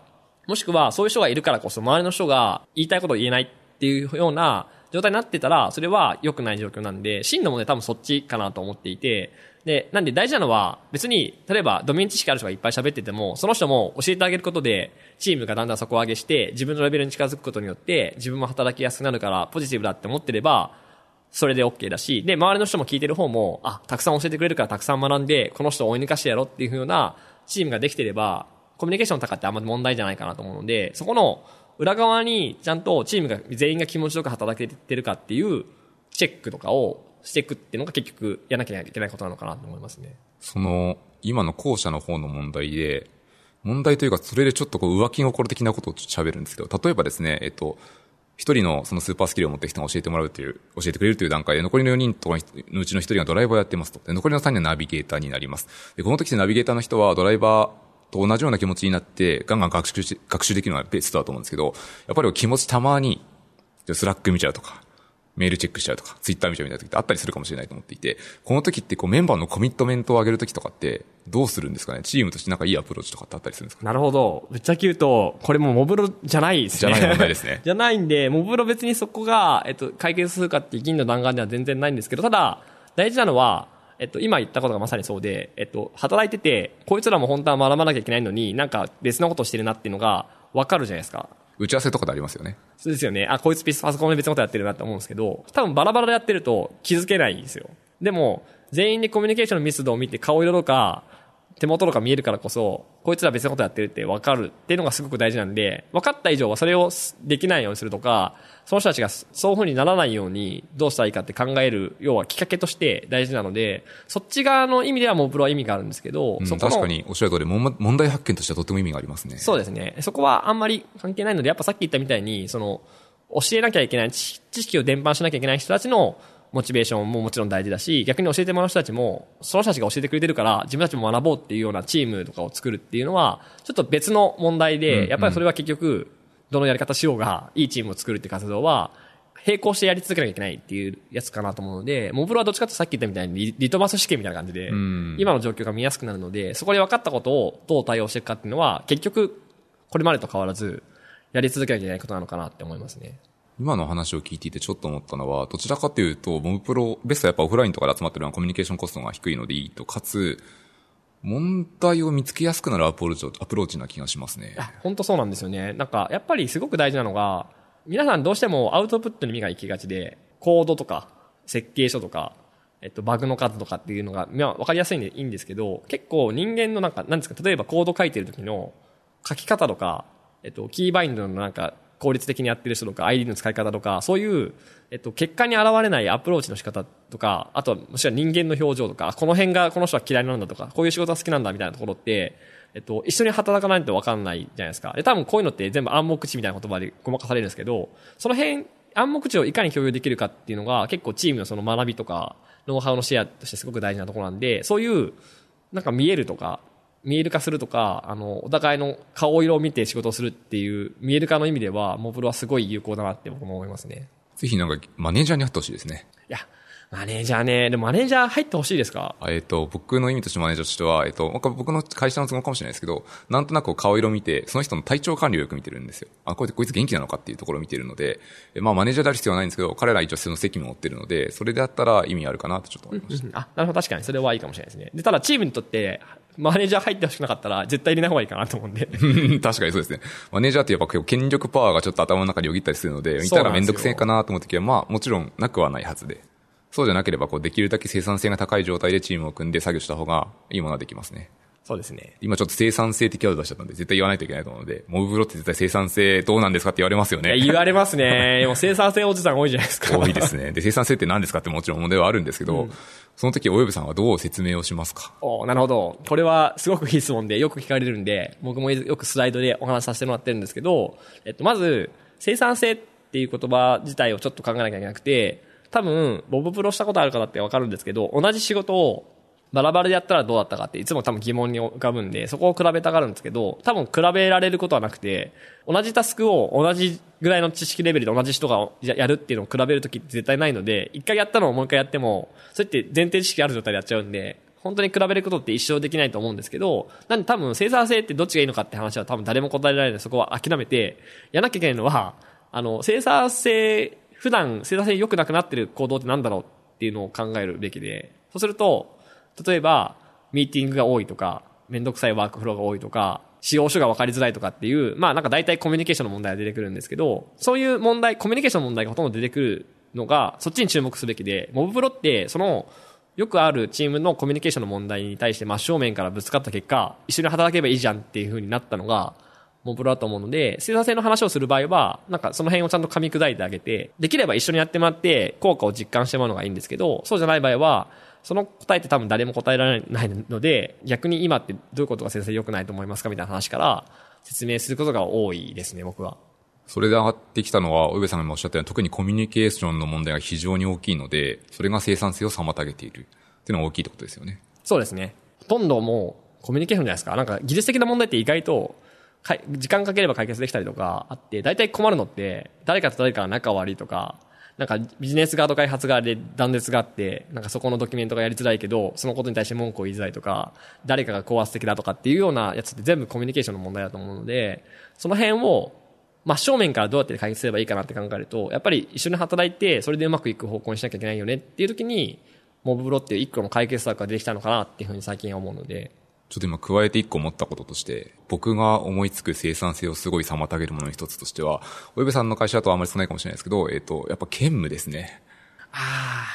もしくはそういう人がいるからこそ周りの人が言いたいことを言えないっていうような状態になってたら、それは良くない状況なんで、真の問題多分そっちかなと思っていて、で、なんで大事なのは、別に、例えばドメイン知識ある人がいっぱい喋ってても、その人も教えてあげることで、チームがだんだん底上げして、自分のレベルに近づくことによって、自分も働きやすくなるから、ポジティブだって思ってれば、それで OK だし、で、周りの人も聞いてる方も、あ、たくさん教えてくれるからたくさん学んで、この人を追い抜かしてやろうっていうふうなチームができてれば、コミュニケーション高ってあんまり問題じゃないかなと思うので、そこの裏側にちゃんとチームが全員が気持ちよく働けてるかっていうチェックとかをしていくっていうのが結局やらなきゃいけないことなのかなと思いますね。その、今の後者の方の問題で、問題というか、それでちょっとこう浮気心的なことを喋るんですけど、例えばですね、えっと、一人のそのスーパースキルを持ってきた人が教えてもらうという、教えてくれるという段階で、残りの4人とのうちの一人がドライバーをやってますと。で残りの3人はナビゲーターになります。で、この時でナビゲーターの人はドライバーと同じような気持ちになって、ガンガン学習し、学習できるのがベストだと思うんですけど、やっぱり気持ちたまに、 Slack 見ちゃうとか、メールチェックしちゃうとか、ツイッター見ちゃうみたいな時ってあったりするかもしれないと思っていて、この時ってこうメンバーのコミットメントを上げる時とかって、どうするんですかね？チームとしてなんかいいアプローチとかってあったりするんですか？なるほど。ぶっちゃけ言うと、これもモブプロじゃないですね。じゃない問題ですね。[LAUGHS] じゃないんで、モブプロ別にそこが、えっと、解決するかって銀の弾丸では全然ないんですけど、ただ、大事なのは、えっと、今言ったことがまさにそうで、えっと、働いてて、こいつらも本当は学ばなきゃいけないのに、なんか別のことをしてるなっていうのが、わかるじゃないですか。打ち合わせとかでありますよね。そうですよね。あ、こいつピスパソコンで別のことやってるなって思うんですけど、多分バラバラでやってると気づけないんですよ。でも、全員でコミュニケーションの密度を見て顔色とか、手元とか見えるからこそ、こいつら別のことやってるって分かるっていうのがすごく大事なんで、分かった以上はそれをできないようにするとか、その人たちがそういう風にならないようにどうしたらいいかって考える、要はきっかけとして大事なので、そっち側の意味ではモブロは意味があるんですけど、うん、そこ確かにおっしゃる通り、問題発見としてはとても意味がありますね。そうですね。そこはあんまり関係ないので、やっぱさっき言ったみたいに、その、教えなきゃいけない、知識を伝播しなきゃいけない人たちのモチベーションももちろん大事だし、逆に教えてもらう人たちも、その人たちが教えてくれてるから、自分たちも学ぼうっていうようなチームとかを作るっていうのは、ちょっと別の問題で、やっぱりそれは結局、どのやり方しようが、いいチームを作るって活動は、並行してやり続けなきゃいけないっていうやつかなと思うので、モブプロはどっちかとさっき言ったみたいにリトマス試験みたいな感じで、今の状況が見やすくなるので、そこで分かったことをどう対応していくかっていうのは、結局、これまでと変わらず、やり続けなきゃいけないことなのかなって思いますね。今の話を聞いていてちょっと思ったのは、どちらかというと、モブプロ、ベストはやっぱオフラインとかで集まってるのはコミュニケーションコストが低いのでいいと、かつ、問題を見つけやすくなるアプローチアプローチな気がしますね。本当そうなんですよね。なんか、やっぱりすごく大事なのが、皆さんどうしてもアウトプットに目が行きがちで、コードとか、設計書とか、えっと、バグの数とかっていうのが、まあ、わかりやすいんでいいんですけど、結構人間のなんか、なんですか、例えばコード書いてる時の書き方とか、えっと、キーバインドのなんか、効率的にやってる人とか、ID の使い方とか、そういう、えっと、結果に現れないアプローチの仕方とか、あとは、もしくは人間の表情とか、この辺がこの人は嫌いなんだとか、こういう仕事が好きなんだみたいなところって、えっと、一緒に働かないと分かんないじゃないですか。で、多分こういうのって全部暗黙知みたいな言葉でごまかされるんですけど、その辺、暗黙知をいかに共有できるかっていうのが結構チームのその学びとか、ノウハウのシェアとしてすごく大事なところなんで、そういう、なんか見えるとか、見える化するとか、あの、お互いの顔色を見て仕事をするっていう、見える化の意味では、モブロはすごい有効だなって僕も思いますね。ぜひなんか、マネージャーに会ってほしいですね。いや、マネージャーね、でもマネージャー入ってほしいですか？えっ、ー、と、僕の意味としてマネージャーとしては、えっ、ー、と、僕の会社の都合かもしれないですけど、なんとなく顔色を見て、その人の体調管理をよく見てるんですよ。あ、こうやってこいつ元気なのかっていうところを見てるので、まあマネージャーである必要はないんですけど、彼ら一応その責務を負ってるので、それであったら意味あるかなとちょっと思いました。あ、なるほど、確かにそれはいいかもしれないですね。で、ただチームにとって、マネージャー入ってほしくなかったら、絶対入れない方がいいかなと思うんで。[LAUGHS] 確かにそうですね。マネージャーってやっぱ権力パワーがちょっと頭の中によぎったりするので、見たらめんどくせえかなと思うときは、まあもちろんなくはないはずで。そうじゃなければ、こう、できるだけ生産性が高い状態でチームを組んで作業した方がいいものができますね。そうですね。今ちょっと生産性的ワード出しちゃったんで、絶対言わないといけないと思うので、モブブロって絶対生産性どうなんですかって言われますよね。言われますね。[LAUGHS] もう生産性おじさん多いじゃないですか。多いですね。で、生産性って何ですかってもちろん問題はあるんですけど、うん、その時、およぶさんはどう説明をしますか？おなるほど。これはすごくいい質問でよく聞かれるんで、僕もよくスライドでお話しさせてもらってるんですけど、えっと、まず、生産性っていう言葉自体をちょっと考えなきゃいけなくて、多分、ボブプロしたことある方ってわかるんですけど、同じ仕事をバラバラでやったらどうだったかっていつも多分疑問に浮かぶんで、そこを比べたがるんですけど、多分比べられることはなくて、同じタスクを同じぐらいの知識レベルで同じ人がやるっていうのを比べるときって絶対ないので、一回やったのをもう一回やっても、それって前提知識ある状態でやっちゃうんで、本当に比べることって一生できないと思うんですけど、なんで多分生産性ってどっちがいいのかって話は多分誰も答えられない。ので、そこは諦めて、やらなきゃいけないのは、あの、生産性普段生産性良くなくなってる行動ってなんだろうっていうのを考えるべきで、そうすると、例えば、ミーティングが多いとか、めんどくさいワークフローが多いとか、使用書が分かりづらいとかっていう、まあなんか大体コミュニケーションの問題が出てくるんですけど、そういう問題、コミュニケーションの問題がほとんど出てくるのが、そっちに注目すべきで、モブプロって、その、よくあるチームのコミュニケーションの問題に対して真正面からぶつかった結果、一緒に働けばいいじゃんっていう風になったのが、モブロだと思うので、生産性の話をする場合は、なんかその辺をちゃんと噛み砕いてあげて、できれば一緒にやってもらって、効果を実感してもらうのがいいんですけど、そうじゃない場合は、その答えって多分誰も答えられないので、逆に今ってどういうことが生産性良くないと思いますかみたいな話から説明することが多いですね、僕は。それで上がってきたのは、お上さんが今おっしゃったように、特にコミュニケーションの問題が非常に大きいので、それが生産性を妨げている。っていうのが大きいってことですよね。そうですね。ほとんどもうコミュニケーションじゃないですか。なんか技術的な問題って意外と、時間かければ解決できたりとかあって、大体困るのって、誰かと誰かが仲悪いとか、なんかビジネス側と開発側で断絶があって、なんかそこのドキュメントがやりづらいけど、そのことに対して文句を言いづらいとか、誰かが高圧的だとかっていうようなやつって全部コミュニケーションの問題だと思うので、その辺を真正面からどうやって解決すればいいかなって考えると、やっぱり一緒に働いて、それでうまくいく方向にしなきゃいけないよねっていう時に、モブブロっていう一個の解決策が出てきたのかなっていうふうに最近は思うので、ちょっと今加えて一個思ったこととして、僕が思いつく生産性をすごい妨げるものの一つとしては、おべさんの会社だとあんまり少ないかもしれないですけど、えっ、と、やっぱ兼務ですね。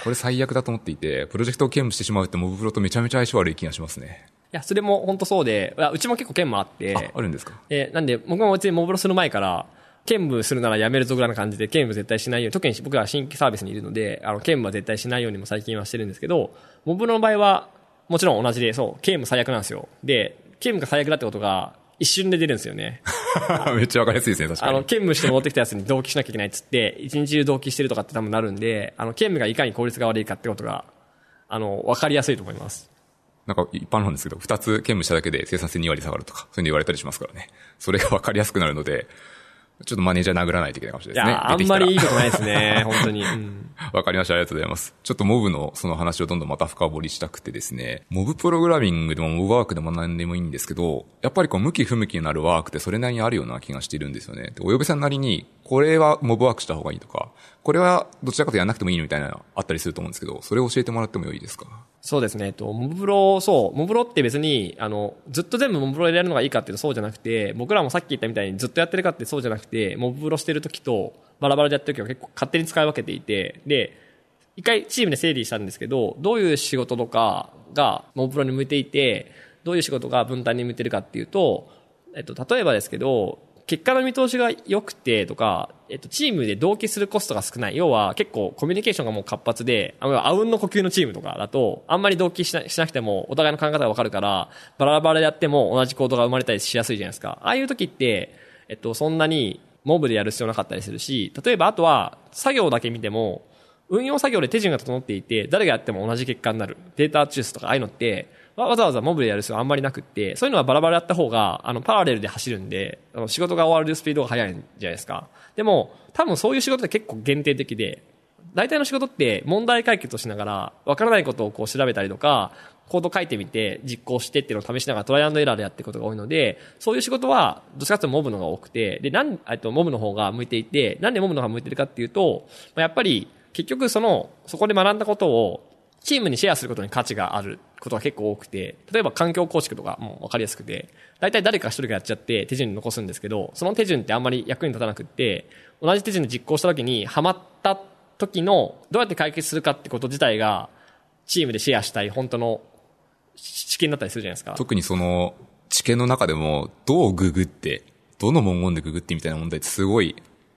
これ最悪だと思っていて、プロジェクトを兼務してしまうってモブプロとめちゃめちゃ相性悪い気がしますね。いや、それも本当そうで、うちも結構兼務あって、あ、あるんですか？えなんで僕も別にモブロする前から、兼務するならやめるぞぐらいな感じで、兼務絶対しないように、特に僕ら新規サービスにいるので、あの、兼務は絶対しないようにも最近はしてるんですけど、モブロの場合は、もちろん同じで、そう、兼務最悪なんですよ。で、兼務が最悪だってことが、一瞬で出るんですよね。[LAUGHS] めっちゃわかりやすいですね、確かに。あの、兼務して戻ってきたやつに同期しなきゃいけないっつって、一日中同期してるとかって多分なるんで、あの、兼務がいかに効率が悪いかってことが、あの、わかりやすいと思います。なんか一般なんですけど、二つ兼務しただけで生産性2割下がるとか、そういうの言われたりしますからね。それがわかりやすくなるので、ちょっとマネージャー殴らないといけないかもしれないですね。いや、あんまりいいことないですね、[LAUGHS] 本当に。わかりました、ありがとうございます。ちょっとモブのその話をどんどんまた深掘りしたくてですね、モブプログラミングでもモブワークでも何でもいいんですけど、やっぱりこう向き不向きになるワークってそれなりにあるような気がしているんですよね。でお呼びさんなりに、これはモブワークした方がいいとか、これはどちらかとやらなくてもいいのみたいなのあったりすると思うんですけど、それを教えてもらってもいいですか？そうですね。えっと、モブプロ、そう、モブプロって別に、あの、ずっと全部モブプロでやるのがいいかっていうとそうじゃなくて、僕らもさっき言ったみたいにずっとやってるかってそうじゃなくて、モブプロしてる時と、バラバラでやってる時は結構勝手に使い分けていて、で、一回チームで整理したんですけど、どういう仕事とかがモブプロに向いていて、どういう仕事が分担に向いてるかっていうと、えっと、例えばですけど、結果の見通しが良くてとか、えっと、チームで同期するコストが少ない。要は結構コミュニケーションがもう活発で、ああうんの呼吸のチームとかだと、あんまり同期しなしなくてもお互いの考え方がわかるから、バラバラでやっても同じ行動が生まれたりしやすいじゃないですか。ああいう時って、えっと、そんなにモブでやる必要なかったりするし、例えばあとは作業だけ見ても、運用作業で手順が整っていて、誰がやっても同じ結果になる。データ抽出とかああいうのって、わざわざモブでやる必要あんまりなくって、そういうのはバラバラやった方が、あの、パラレルで走るんで、あの仕事が終わるスピードが速いんじゃないですか。でも、多分そういう仕事って結構限定的で、大体の仕事って問題解決をしながら、わからないことをこう調べたりとか、コード書いてみて実行してっていうのを試しながらトライアンドエラーでやっていくことが多いので、そういう仕事はどっちかというとモブの方が多くて、で、なん、えっと、モブの方が向いていて、なんでモブの方が向いてるかっていうと、やっぱり結局その、そこで学んだことをチームにシェアすることに価値があることが結構多くて、例えば環境構築とかも分かりやすくて、大体誰か一人がやっちゃって手順に残すんですけど、その手順ってあんまり役に立たなくって、同じ手順で実行した時にハマった時のどうやって解決するかってこと自体がチームでシェアしたい本当の知見だったりするじゃないですか。特にその、知見の中でも、どうググって、どの文言でググってみたいな問題ってすごい、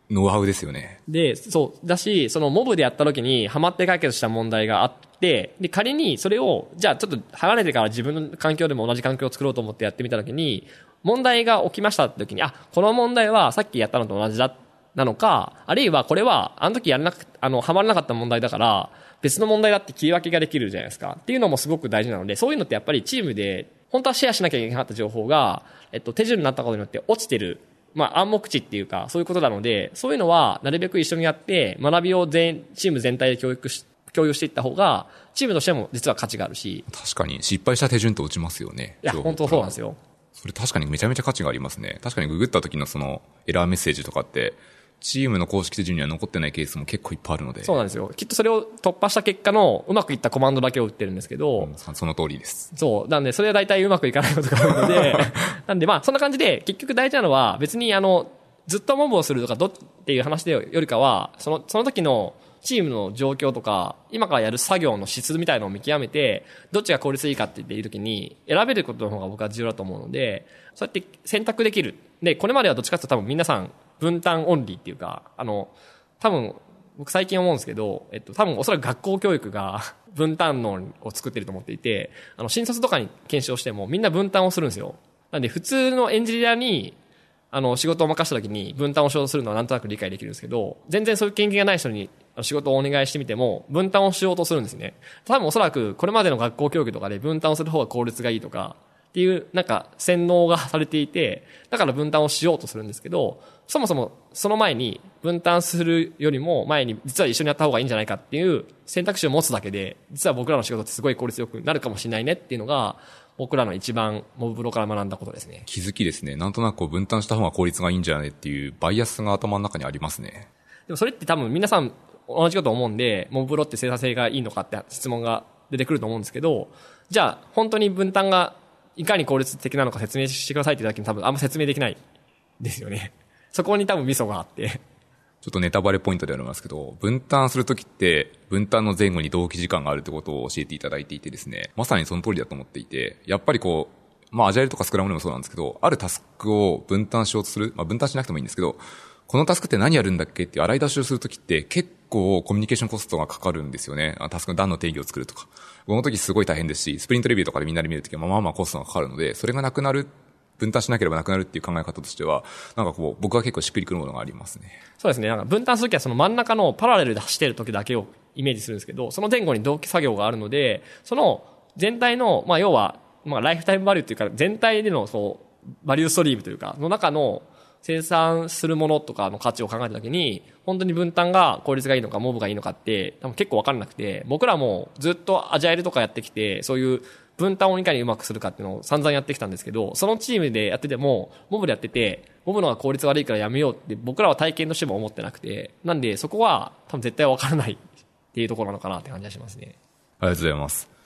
ノウハウですよね。で、そう、だし、そのモブでやった時にハマって解決した問題があって、で、仮にそれを、じゃあちょっと離れてから自分の環境でも同じ環境を作ろうと思ってやってみた時に、問題が起きましたって時に、あ、この問題はさっきやったのと同じだ、なのか、あるいはこれは、あの時やらなく、あの、ハマらなかった問題だから、別の問題だって切り分けができるじゃないですか。っていうのもすごく大事なので、そういうのってやっぱりチームで、本当はシェアしなきゃいけなかった情報が、えっと、手順になったことによって落ちてるまあ、暗黙知っていうか、そういうことなので、そういうのは、なるべく一緒にやって、学びを全、チーム全体で教育し、共有していった方が、チームとしても実は価値があるし、確かに、失敗した手順と落ちますよね。いや、本当そうなんですよ。それ確かにめちゃめちゃ価値がありますね。確かにググった時のそのエラーメッセージとかって、チームの公式手順には残ってないケースも結構いっぱいあるので。そうなんですよ。きっとそれを突破した結果の、うまくいったコマンドだけを打ってるんですけど、うんその通りです。そう。なんで、それは大体うまくいかないことが多いので、[LAUGHS] なんで、まあ、そんな感じで、結局大事なのは、別に、あの、ずっとモブをするとか、どっていう話でよりかは、その、その時のチームの状況とか、今からやる作業の質みたいのを見極めて、どっちが効率いいかって言っているときに、選べることの方が僕は重要だと思うので、そうやって選択できる。で、これまではどっちかっていうと多分皆さん、分担オンリーっていうか、あの、多分、僕最近思うんですけど、えっと、多分おそらく学校教育が [LAUGHS] 分担論を作ってると思っていて、あの、新卒とかに検証してもみんな分担をするんですよ。なんで普通のエンジニアに、あの、仕事を任せた時に分担をしようとするのはなんとなく理解できるんですけど、全然そういう経験がない人に仕事をお願いしてみても、分担をしようとするんですね。多分おそらくこれまでの学校教育とかで分担をする方が効率がいいとか、っていう、なんか、洗脳がされていて、だから分担をしようとするんですけど、そもそもその前に分担するよりも前に実は一緒にやった方がいいんじゃないかっていう選択肢を持つだけで、実は僕らの仕事ってすごい効率よくなるかもしれないねっていうのが、僕らの一番モブプロから学んだことですね。気づきですね。なんとなくこう分担した方が効率がいいんじゃないっていうバイアスが頭の中にありますね。でもそれって多分皆さん同じこと思うんで、モブロって生産性がいいのかって質問が出てくると思うんですけど、じゃあ本当に分担がいかに効率的なのか説明してくださいって言った時に多分あんま説明できないですよね。[LAUGHS] そこに多分ミソがあって。ちょっとネタバレポイントでありますけど、分担するときって、分担の前後に同期時間があるってことを教えていただいていてですね、まさにその通りだと思っていて、やっぱりこう、まあアジャイルとかスクラムでもそうなんですけど、あるタスクを分担しようとする、まあ分担しなくてもいいんですけど、このタスクって何やるんだっけって洗い出しをするときって結構コミュニケーションコストがかかるんですよね。タスクの段の定義を作るとか。この時すごい大変ですし、スプリントレビューとかでみんなで見るときはまあまあコストがかかるので、それがなくなる、分担しなければなくなるっていう考え方としては、なんかこう、僕は結構しっくりくるものがありますね。そうですね。なんか分担するときはその真ん中のパラレルで走ってる時だけをイメージするんですけど、その前後に同期作業があるので、その全体の、まあ要は、まあライフタイムバリューというか、全体でのそう、バリューストリームというか、の中の生産するものとかの価値を考えたときに、本当に分担が効率がいいのか、モブがいいのかって、多分結構わかんなくて、僕らもずっとアジャイルとかやってきて、そういう分担をいかにうまくするかっていうのを散々やってきたんですけど、そのチームでやってても、モブでやってて、モブの方が効率悪いからやめようって僕らは体験としても思ってなくて、なんでそこは多分絶対わからないっていうところなのかなって感じがしますね。ありがとうございます。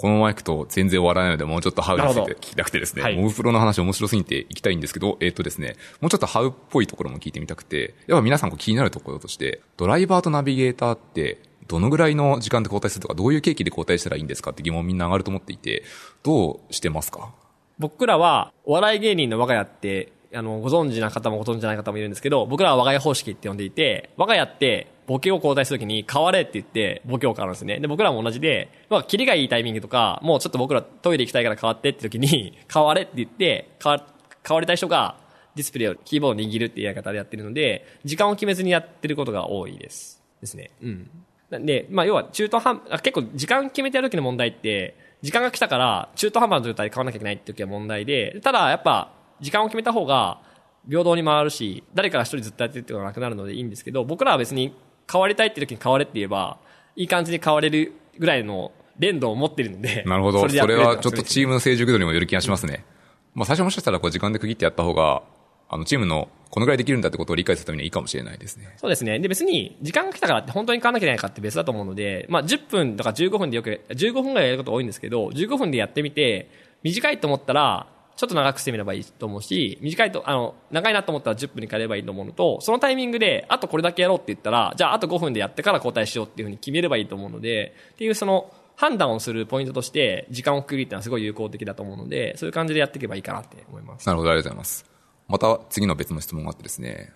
このマイクと全然終わらないので、もうちょっとハウについて聞きたくてですね、はい、モブプロの話面白すぎていきたいんですけど、えっ、ー、とですね、もうちょっとハウっぽいところも聞いてみたくて、やっぱ皆さんこう気になるところとして、ドライバーとナビゲーターって、どのぐらいの時間で交代するとか、どういう契機で交代したらいいんですかって疑問みんな上がると思っていて、どうしてますか？僕らは、お笑い芸人の我が家って、あの、ご存知な方もご存知ない方もいるんですけど、僕らは我が家方式って呼んでいて、我が家って、ボケを交代するときに、変われって言って、ボケを変わるんですね。で、僕らも同じで、まあ、キリがいいタイミングとか、もうちょっと僕らトイレ行きたいから変わってって時に、[LAUGHS] 変われって言って、変わ、変わりたい人が、ディスプレイを、キーボードを握るっていうやり方でやってるので、時間を決めずにやってることが多いです。ですね。うん。なんで、まあ、要は中途半、結構時間決めてやる時の問題って、時間が来たから、中途半端な状態で変わなきゃいけないって時は問題で、ただ、やっぱ、時間を決めた方が、平等に回るし、誰かが一人ずっとやってるってことがなくなるのでいいんですけど、僕らは別に変わりたいって時に変われって言えば、いい感じで変われるぐらいの連動を持ってるので。なるほど。それそれはちょっとチームの成熟度にもよる気がしますね。まあ最初もしかしたらこう時間で区切ってやった方が、あのチームのこのぐらいできるんだってことを理解するためにはいいかもしれないですね。そうですね。で別に時間が来たからって本当に変わらなきゃいけないかって別だと思うので、まあ10分とか15分でよく、15分ぐらいやること多いんですけど、15分でやってみて、短いと思ったら、ちょっと長くしてみればいいと思うし、短いと、あの、長いなと思ったら10分に変えればいいと思うのと、そのタイミングで、あとこれだけやろうって言ったら、じゃああと5分でやってから交代しようっていうふうに決めればいいと思うので、っていうその、判断をするポイントとして、時間を区切るってのはすごい有効的だと思うので、そういう感じでやっていけばいいかなって思います。なるほど、ありがとうございます。また次の別の質問があってですね、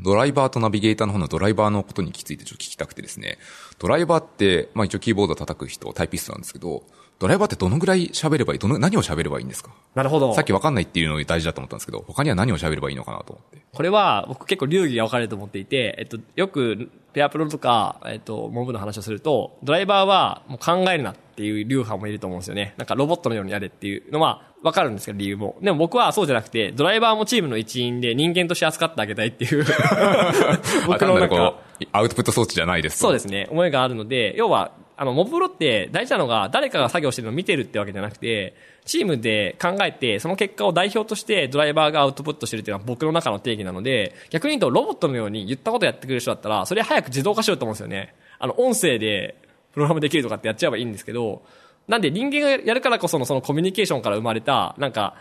ドライバーとナビゲーターの方のドライバーのことについてちょっと聞きたくてですね、ドライバーって、まあ一応キーボード叩く人、タイピストなんですけど、ドライバーってどのぐらい喋ればいい？どの、何を喋ればいいんですか？なるほど。さっきわかんないっていうのが大事だと思ったんですけど、他には何を喋ればいいのかなと思って。これは、僕結構流儀が分かれると思っていて、えっと、よく、ペアプロとか、えっと、モブの話をすると、ドライバーはもう考えるなっていう流派もいると思うんですよね。なんかロボットのようにやれっていうのは、わかるんですけど、理由も。でも僕はそうじゃなくて、ドライバーもチームの一員で人間として扱ってあげたいっていう [LAUGHS] [LAUGHS] 僕のなんか、アウトプット装置じゃないですそうですね。思いがあるので、要は、あの、モブプロって大事なのが誰かが作業してるのを見てるってわけじゃなくて、チームで考えて、その結果を代表としてドライバーがアウトプットしてるっていうのは僕の中の定義なので、逆に言うとロボットのように言ったことやってくれる人だったら、それ早く自動化しようと思うんですよね。あの、音声でプログラムできるとかってやっちゃえばいいんですけど、なんで人間がやるからこそのそのコミュニケーションから生まれた、なんか、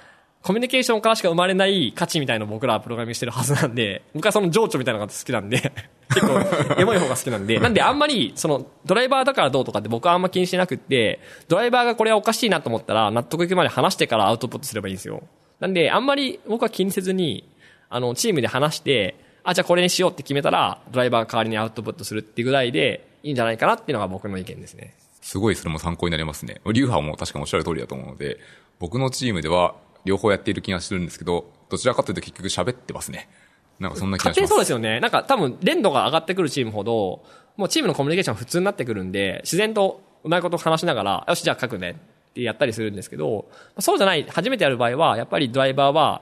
コミュニケーションからしか生まれない価値みたいなのを僕らはプログラミングしてるはずなんで、[LAUGHS] 僕はその情緒みたいなのが好きなんで、[LAUGHS] 結構、エモい方が好きなんで、[LAUGHS] なんであんまり、その、ドライバーだからどうとかって僕はあんま気にしてなくって、ドライバーがこれはおかしいなと思ったら、納得いくまで話してからアウトプットすればいいんですよ。なんで、あんまり僕は気にせずに、あの、チームで話して、あ、じゃあこれにしようって決めたら、ドライバーが代わりにアウトプットするっていうぐらいで、いいんじゃないかなっていうのが僕の意見ですね。すごいそれも参考になりますね。リューハーも確かにおっしゃる通りだと思うので、僕のチームでは両方やっている気がするんですけど、どちらかというと結局喋ってますね。なんかそんな気がします。勝手にそうですよね。なんか多分、連度が上がってくるチームほど、もうチームのコミュニケーション普通になってくるんで、自然とうまいこと話しながら、よし、じゃあ書くねってやったりするんですけど、そうじゃない、初めてやる場合は、やっぱりドライバーは、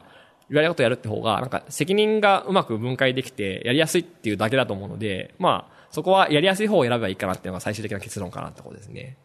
言われることやるって方が、なんか責任がうまく分解できて、やりやすいっていうだけだと思うので、まあ、そこはやりやすい方を選べばいいかなっていうのが最終的な結論かなってことですね。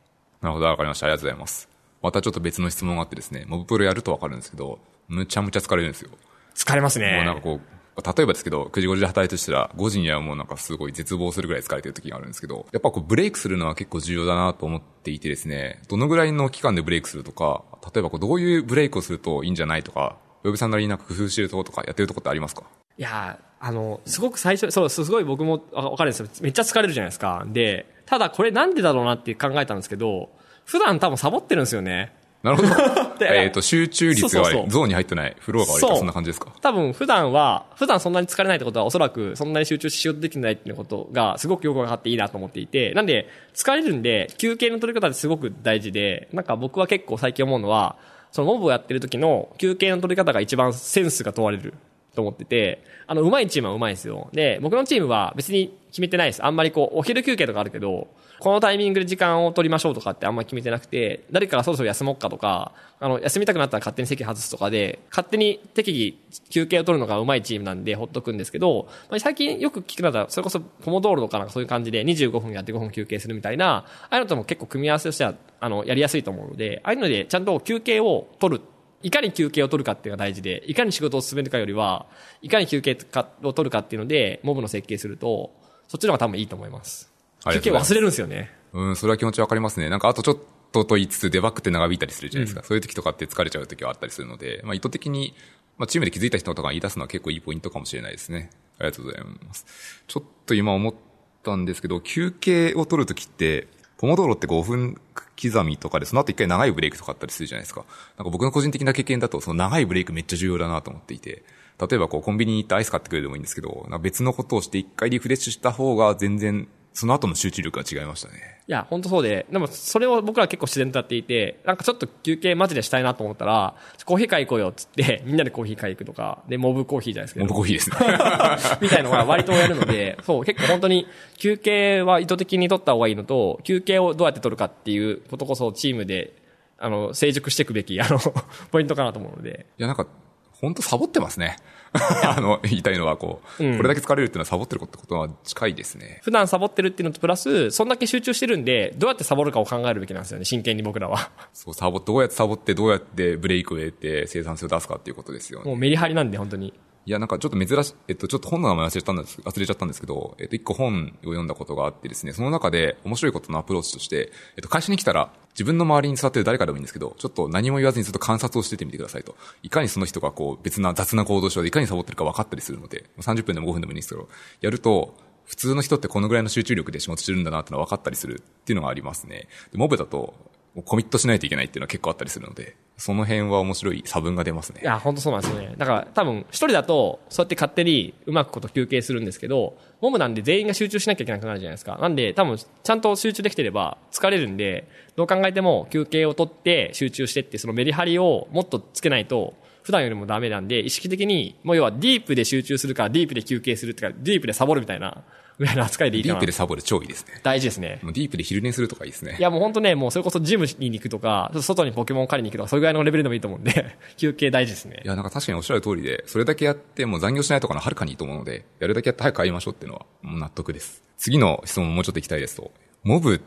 なるほど、わかりました。ありがとうございます。またちょっと別の質問があってですね、モブプロやるとわかるんですけど、むちゃむちゃ疲れるんですよ。疲れますね。もうなんかこう、例えばですけど、9時5時で働いてしたら、5時にはもうなんかすごい絶望するぐらい疲れてる時があるんですけど、やっぱこうブレイクするのは結構重要だなと思っていてですね、どのぐらいの期間でブレイクするとか、例えばこうどういうブレイクをするといいんじゃないとか、ウェブさんなりになんか工夫してるところとかやってるところってありますか？いやあの、すごく最初、そう、すごい僕もわかるんですよ。めっちゃ疲れるじゃないですか。で、ただこれなんでだろうなって考えたんですけど、普段多分サボってるんですよね。なるほど。[LAUGHS] えっと、集中率が悪い。ゾーンに入ってない。フローが悪いそんな感じですか？多分普段は、普段そんなに疲れないってことは、おそらくそんなに集中しようとできないっていうことが、すごくよく分かっていいなと思っていて、なんで、疲れるんで、休憩の取り方ってすごく大事で、なんか僕は結構最近思うのは、そのモブをやってる時の休憩の取り方が一番センスが問われると思ってて、あの、上手いチームは上手いですよ。で、僕のチームは別に決めてないです。あんまりこう、お昼休憩とかあるけど、このタイミングで時間を取りましょうとかってあんまり決めてなくて、誰かがそろそろ休もうかとか、あの、休みたくなったら勝手に席外すとかで、勝手に適宜休憩を取るのが上手いチームなんでほっとくんですけど、まあ、最近よく聞くのは、それこそポモドーロとかなんかそういう感じで25分やって5分休憩するみたいな、ああいうのとも結構組み合わせとしては、あの、やりやすいと思うので、ああいうのでちゃんと休憩を取るいかに休憩を取るかっていうのが大事で、いかに仕事を進めるかよりは、いかに休憩を取るかっていうので、モブの設計すると、そっちの方が多分いいと思います。休憩忘れるんですよね。うん、それは気持ちわかりますね。なんかあとちょっとと言いつつデバッグって長引いたりするじゃないですか。うん、そういう時とかって疲れちゃう時はあったりするので、まあ意図的に、まあチームで気づいた人とか言い出すのは結構いいポイントかもしれないですね。ありがとうございます。ちょっと今思ったんですけど、休憩を取るときって、ポモドーロって5分刻みとかで、その後一回長いブレイクとかあったりするじゃないですか。なんか僕の個人的な経験だと、その長いブレイクめっちゃ重要だなと思っていて、例えばこうコンビニに行ってアイス買ってくれでもいいんですけど、別のことをして一回リフレッシュした方が全然その後の集中力が違いましたね。いや、本当そうで、でもそれを僕ら結構自然とやっていて、なんかちょっと休憩マジでしたいなと思ったら、コーヒー買い行こうよっつって、[LAUGHS] みんなでコーヒー買い行くとか、で、モブコーヒーじゃないですか。モブコーヒーですね。[LAUGHS] みたいのが割とやるので、そう、結構本当に休憩は意図的に取った方がいいのと、休憩をどうやって取るかっていうことこそチームで、あの、成熟していくべき、あの、[LAUGHS] ポイントかなと思うので。いや、なんか、本当サボってますね。[LAUGHS] あの、言いたいのはこう、うん、これだけ疲れるっていうのはサボってるってことは近いですね。普段サボってるっていうのとプラス、そんだけ集中してるんで、どうやってサボるかを考えるべきなんですよね、真剣に僕らは。そう、サボ、どうやってサボって、どうやってブレイクを得て生産性を出すかっていうことですよね。もうメリハリなんで、本当に。いや、なんかちょっと珍しい、えっと、ちょっと本の名前忘れちゃったんです、忘れちゃったんですけど、えっと、一個本を読んだことがあってですね、その中で面白いことのアプローチとして、えっと、会社に来たら、自分の周りに座ってる誰かでもいいんですけど、ちょっと何も言わずにずっと観察をしててみてくださいと。いかにその人がこう、別な雑な行動しようで、いかにサボってるか分かったりするので、30分でも5分でもいいんですけど、やると、普通の人ってこのぐらいの集中力で仕事してるんだなってのは分かったりするっていうのがありますね。で、モブだと、コミットしないといけないっていうのは結構あったりするので、その辺は面白い差分が出ますね。いや、本当そうなんですよね。だから多分、一人だと、そうやって勝手にうまくこと休憩するんですけど、モムなんで全員が集中しなきゃいけなくなるじゃないですか。なんで、多分、ちゃんと集中できてれば疲れるんで、どう考えても休憩を取って集中してって、そのメリハリをもっとつけないと、普段よりもダメなんで、意識的に、もう要はディープで集中するか、ディープで休憩するってか、ディープでサボるみたいなぐらいの扱いでいいかな。ディープでサボる超いいですね。大事ですね。もうディープで昼寝するとかいいですね。いやもう本当ね、もうそれこそジムに行くとか、外にポケモン借りに行くとか、それぐらいのレベルでもいいと思うんで、[LAUGHS] 休憩大事ですね。いや、なんか確かにおっしゃる通りで、それだけやってもう残業しないとかのはるかにいいと思うので、やるだけやって早く帰りましょうっていうのは、もう納得です。次の質問もうちょっと行きたいですと、モブっ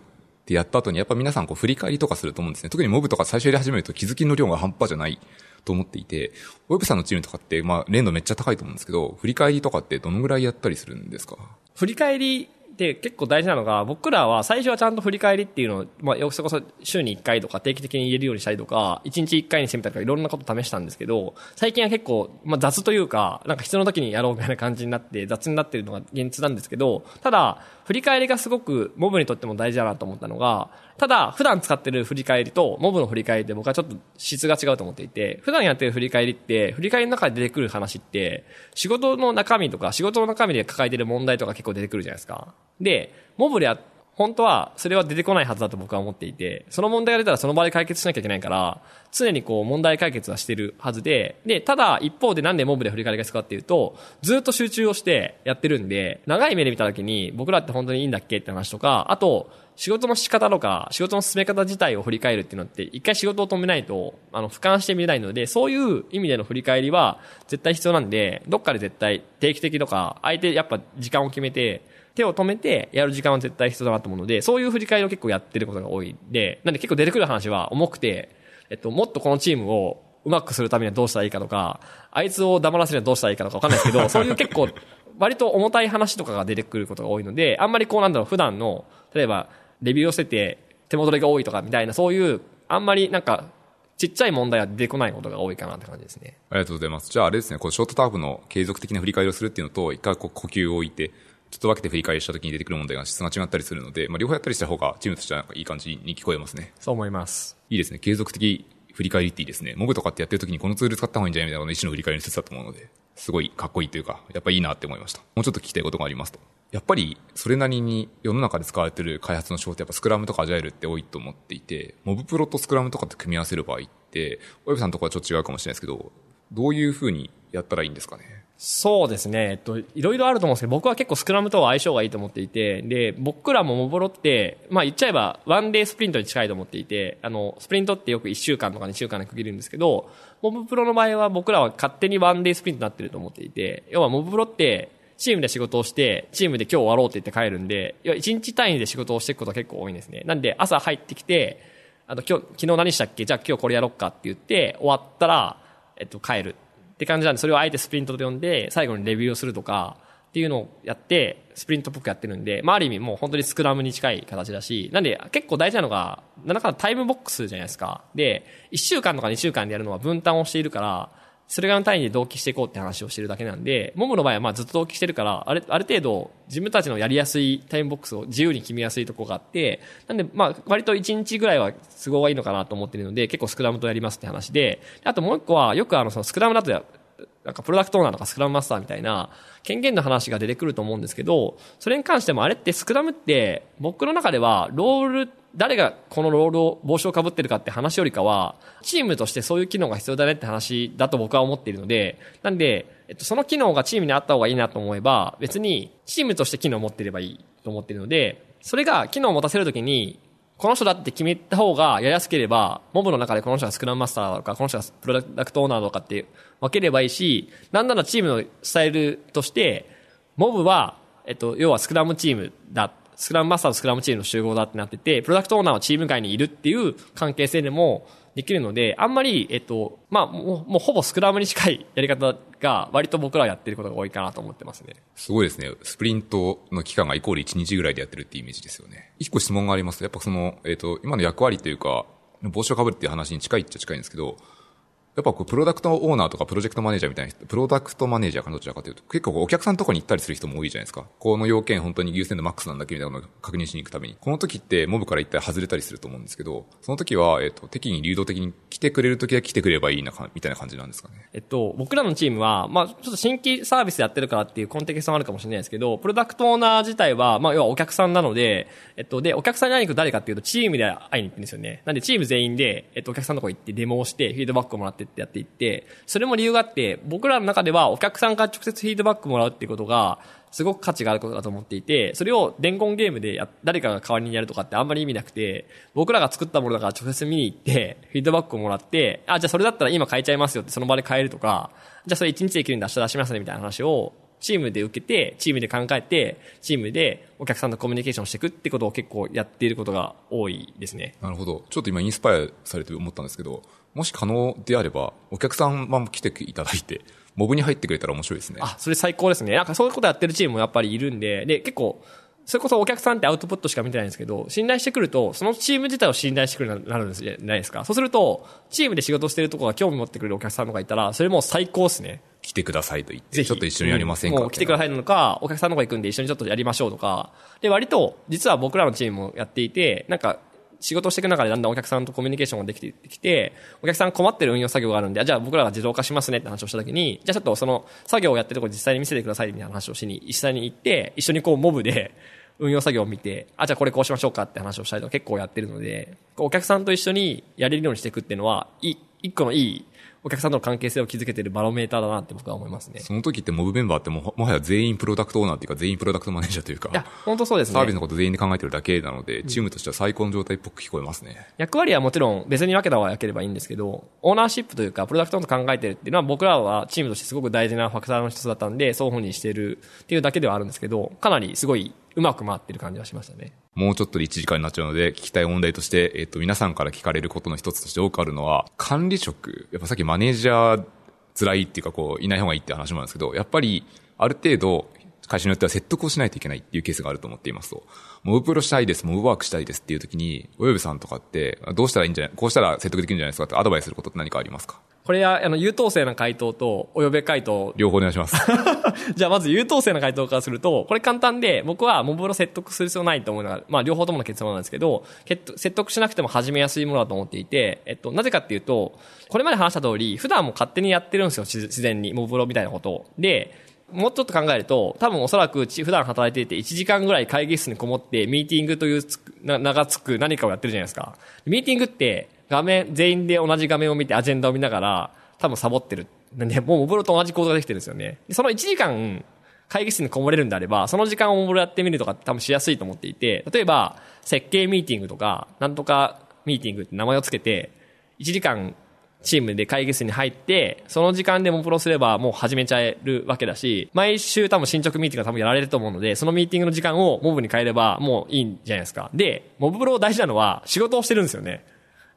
てやった後にやっぱ皆さんこう振り返りとかすると思うんですね。特にモブとか最初やり始めると気づきの量が半端じゃないと思っていて、ウェブさんのチームとかって、まあ、連度めっちゃ高いと思うんですけど、振り返りとかってどのぐらいやったりするんですか？振り返りで結構大事なのが、僕らは最初はちゃんと振り返りっていうのを、まあ、よくそこそ週に1回とか定期的に言えるようにしたりとか、1日1回にしてみたりとかいろんなこと試したんですけど、最近は結構、まあ、雑というか、なんか必要な時にやろうみたいな感じになって雑になってるのが現実なんですけど、ただ、振り返りがすごくモブにとっても大事だなと思ったのが、ただ、普段使ってる振り返りと、モブの振り返りって僕はちょっと質が違うと思っていて、普段やってる振り返りって、振り返りの中で出てくる話って、仕事の中身とか、仕事の中身で抱えてる問題とか結構出てくるじゃないですか。で、モブでは、本当はそれは出てこないはずだと僕は思っていて、その問題が出たらその場で解決しなきゃいけないから、常にこう問題解決はしてるはずで、で、ただ一方でなんでモブで振り返りが必要かっていうと、ずっと集中をしてやってるんで、長い目で見た時に僕らって本当にいいんだっけって話とか、あと、仕事の仕方とか、仕事の進め方自体を振り返るっていうのって、一回仕事を止めないと、あの、俯瞰して見れないので、そういう意味での振り返りは絶対必要なんで、どっかで絶対定期的とか、相手やっぱ時間を決めて、手を止めてやる時間は絶対必要だなと思うので、そういう振り返りを結構やってることが多いんで、なんで結構出てくる話は重くて、えっと、もっとこのチームをうまくするためにはどうしたらいいかとか、あいつを黙らせるにはどうしたらいいかとかわかんないですけど、[LAUGHS] そういう結構、割と重たい話とかが出てくることが多いので、あんまりこうなんだろう、普段の、例えば、レビューをしてて、手戻りが多いとかみたいな、そういう、あんまりなんか、ちっちゃい問題は出てこないことが多いかなって感じですね。ありがとうございます。じゃああれですね、このショートターフの継続的な振り返りをするっていうのと、一回こう呼吸を置いて、ちょっと分けて振り返りした時に出てくる問題が質が違ったりするので、まあ、両方やったりした方がチームとしてはなんかいい感じに聞こえますね。そう思います。いいですね。継続的振り返りっていいですね。モブとかってやってる時にこのツール使った方がいいんじゃないみたいなの一種の振り返りの説だと思うので、すごいかっこいいというか、やっぱいいなって思いました。もうちょっと聞きたいことがありますと。やっぱり、それなりに世の中で使われてる開発の手法ってやっぱスクラムとかアジャイルって多いと思っていて、モブプロとスクラムとかって組み合わせる場合って、おやさんのとかはちょっと違うかもしれないですけど、どういうふうにやったらいいんですかね？そうですね。えっと、いろいろあると思うんですけど、僕は結構スクラムとは相性がいいと思っていて、で、僕らもモボロって、まあ言っちゃえば、ワンデースプリントに近いと思っていて、あの、スプリントってよく1週間とか2週間で区切るんですけど、モブプロの場合は僕らは勝手にワンデースプリントになってると思っていて、要はモブプロって、チームで仕事をして、チームで今日終わろうって言って帰るんで、要は1日単位で仕事をしていくことが結構多いんですね。なんで、朝入ってきて、あの、今日、昨日何したっけ？じゃあ今日これやろっかって言って、終わったら、えっと、帰る。って感じなんで、それをあえてスプリントと呼んで、最後にレビューをするとか、っていうのをやって、スプリントっぽくやってるんで、まあ、ある意味もう本当にスクラムに近い形だし、なんで結構大事なのが、なんだかタイムボックスじゃないですか。で、1週間とか2週間でやるのは分担をしているから、それがの単位で同期していこうって話をしてるだけなんで、モムの場合はまあずっと同期してるから、ある、ある程度自分たちのやりやすいタイムボックスを自由に決めやすいとこがあって、なんでまあ割と1日ぐらいは都合がいいのかなと思ってるので、結構スクラムとやりますって話で、あともう一個はよくあのそのスクラムだとやなんかプロダクトオーナーとかスクラムマスターみたいな権限の話が出てくると思うんですけど、それに関してもあれってスクラムって僕の中ではロール、誰がこのロールを帽子をかぶってるかって話よりかは、チームとしてそういう機能が必要だねって話だと僕は思っているので、なんで、えっと、その機能がチームにあった方がいいなと思えば、別にチームとして機能を持ってればいいと思っているので、それが機能を持たせるときに、この人だって決めた方がやりやすければ、モブの中でこの人がスクラムマスターとか、この人がプロダクトオーナーとかって分ければいいし、なんならチームのスタイルとして、モブは、えっと、要はスクラムチームだ、スクラムマスターとスクラムチームの集合だってなってて、プロダクトオーナーはチーム外にいるっていう関係性でも、できるので、あんまり、えっと、まあ、もう、もうほぼスクラムに近いやり方が、割と僕らやってることが多いかなと思ってますね。すごいですね。スプリントの期間がイコール1日ぐらいでやってるっていうイメージですよね。一個質問があります。やっぱその、えっ、と、今の役割というか、帽子をかぶるっていう話に近いっちゃ近いんですけど、やっぱこう、プロダクトオーナーとかプロジェクトマネージャーみたいな人、プロダクトマネージャーかどちらかというと、結構お客さんとこに行ったりする人も多いじゃないですか。この要件本当に優先度マックスなんだっけみたいなのを確認しに行くために。この時ってモブから一体外れたりすると思うんですけど、その時は、えっ、と、適宜流動的に来てくれる時は来てくればいいな、みたいな感じなんですかね。えっと、僕らのチームは、まあちょっと新規サービスやってるからっていうコンテキストがあるかもしれないですけど、プロダクトオーナー自体は、まあ要はお客さんなので、えっと、で、お客さんに会いに行く誰かっていうと、チームで会いに行くんですよね。なんでチーム全員で、えっと、お客さんのとこ行ってデモをして、フィードバックをもらってってやっていって、それも理由があって、僕らの中ではお客さんから直接フィードバックもらうっていうことが、すごく価値があることだと思っていて、それを伝言ゲームでや誰かが代わりにやるとかってあんまり意味なくて、僕らが作ったものだから直接見に行って、フィードバックをもらって、あ、じゃあそれだったら今変えちゃいますよってその場で変えるとか、じゃあそれ1日できるんで明日出しますねみたいな話を、チームで受けて、チームで考えて、チームでお客さんとコミュニケーションしていくってことを結構やっていることが多いですね。なるほど。ちょっと今インスパイアされて思ったんですけど、もし可能であれば、お客さんも来ていただいて、モブに入ってくれたら面白いですね。あ、それ最高ですね。なんかそういうことやってるチームもやっぱりいるんで、で、結構、それこそお客さんってアウトプットしか見てないんですけど、信頼してくると、そのチーム自体を信頼してくるなるんじゃないですか。そうすると、チームで仕事してるところが興味持ってくれるお客さんとかいたら、それもう最高ですね。来てくださいと言って。ちょっと一緒にやりませんか、もう来てくださいなのか、お客さんのとこ行くんで一緒にちょっとやりましょうとか。で、割と、実は僕らのチームもやっていて、なんか、仕事していく中でだんだんお客さんとコミュニケーションができてきて、お客さん困ってる運用作業があるんで、じゃあ僕らが自動化しますねって話をした時に、じゃあちょっとその作業をやってるところ実際に見せてくださいみたいな話をしに、一緒に行って、一緒にこうモブで、[LAUGHS] 運用作業を見て、あ、じゃあこれこうしましょうかって話をしたりとか結構やってるので、お客さんと一緒にやれるようにしていくっていうのは、い、一個のいいお客さんとの関係性を築けてるバロメーターだなって僕は思いますね。その時ってモブメンバーってももはや全員プロダクトオーナーっていうか全員プロダクトマネージャーというか。いや、本当そうですね。サービスのこと全員で考えてるだけなので、チームとしては最高の状態っぽく聞こえますね。役割はもちろん別に分けた方が良ければいいんですけど、オーナーシップというかプロダクトと考えてるっていうのは僕らはチームとしてすごく大事なファクターの一つだったんで、そういうふうにしてるっていうだけではあるんですけど、かなりすごいうまく回ってる感じはしましたね。もうちょっとで1時間になっちゃうので、聞きたい問題として、えっ、と、皆さんから聞かれることの一つとして多くあるのは、管理職。やっぱさっきマネージャー辛いっていうかこう、いない方がいいって話もあるんですけど、やっぱり、ある程度、会社によっては説得をしないといけないっていうケースがあると思っていますと。モブプロしたいです、モブワークしたいですっていう時に、およべさんとかって、どうしたらいいんじゃない、こうしたら説得できるんじゃないですかってアドバイスすることって何かありますか？これは、あの、優等生な回答と、およべ回答。両方お願いします。[LAUGHS] じゃあ、まず優等生な回答からすると、これ簡単で、僕はモブプロ説得する必要ないと思うのが、まあ、両方ともの結論なんですけど、説得しなくても始めやすいものだと思っていて、えっと、なぜかっていうと、これまで話した通り、普段も勝手にやってるんですよ、自然に、モブロみたいなことを。で、もうちょっと考えると、多分おそらく普段働いていて1時間ぐらい会議室にこもってミーティングという名がつく何かをやってるじゃないですか。ミーティングって画面、全員で同じ画面を見てアジェンダを見ながら多分サボってる。なんで、もうモブロと同じ行動ができてるんですよね。その1時間会議室にこもれるんであれば、その時間をモブロやってみるとか多分しやすいと思っていて、例えば設計ミーティングとか、なんとかミーティングって名前をつけて、1時間チームで会議室に入って、その時間でもプロすればもう始めちゃえるわけだし、毎週多分進捗ミーティングが多分やられると思うので、そのミーティングの時間をモブに変えればもういいんじゃないですか。で、モブプロ大事なのは仕事をしてるんですよね。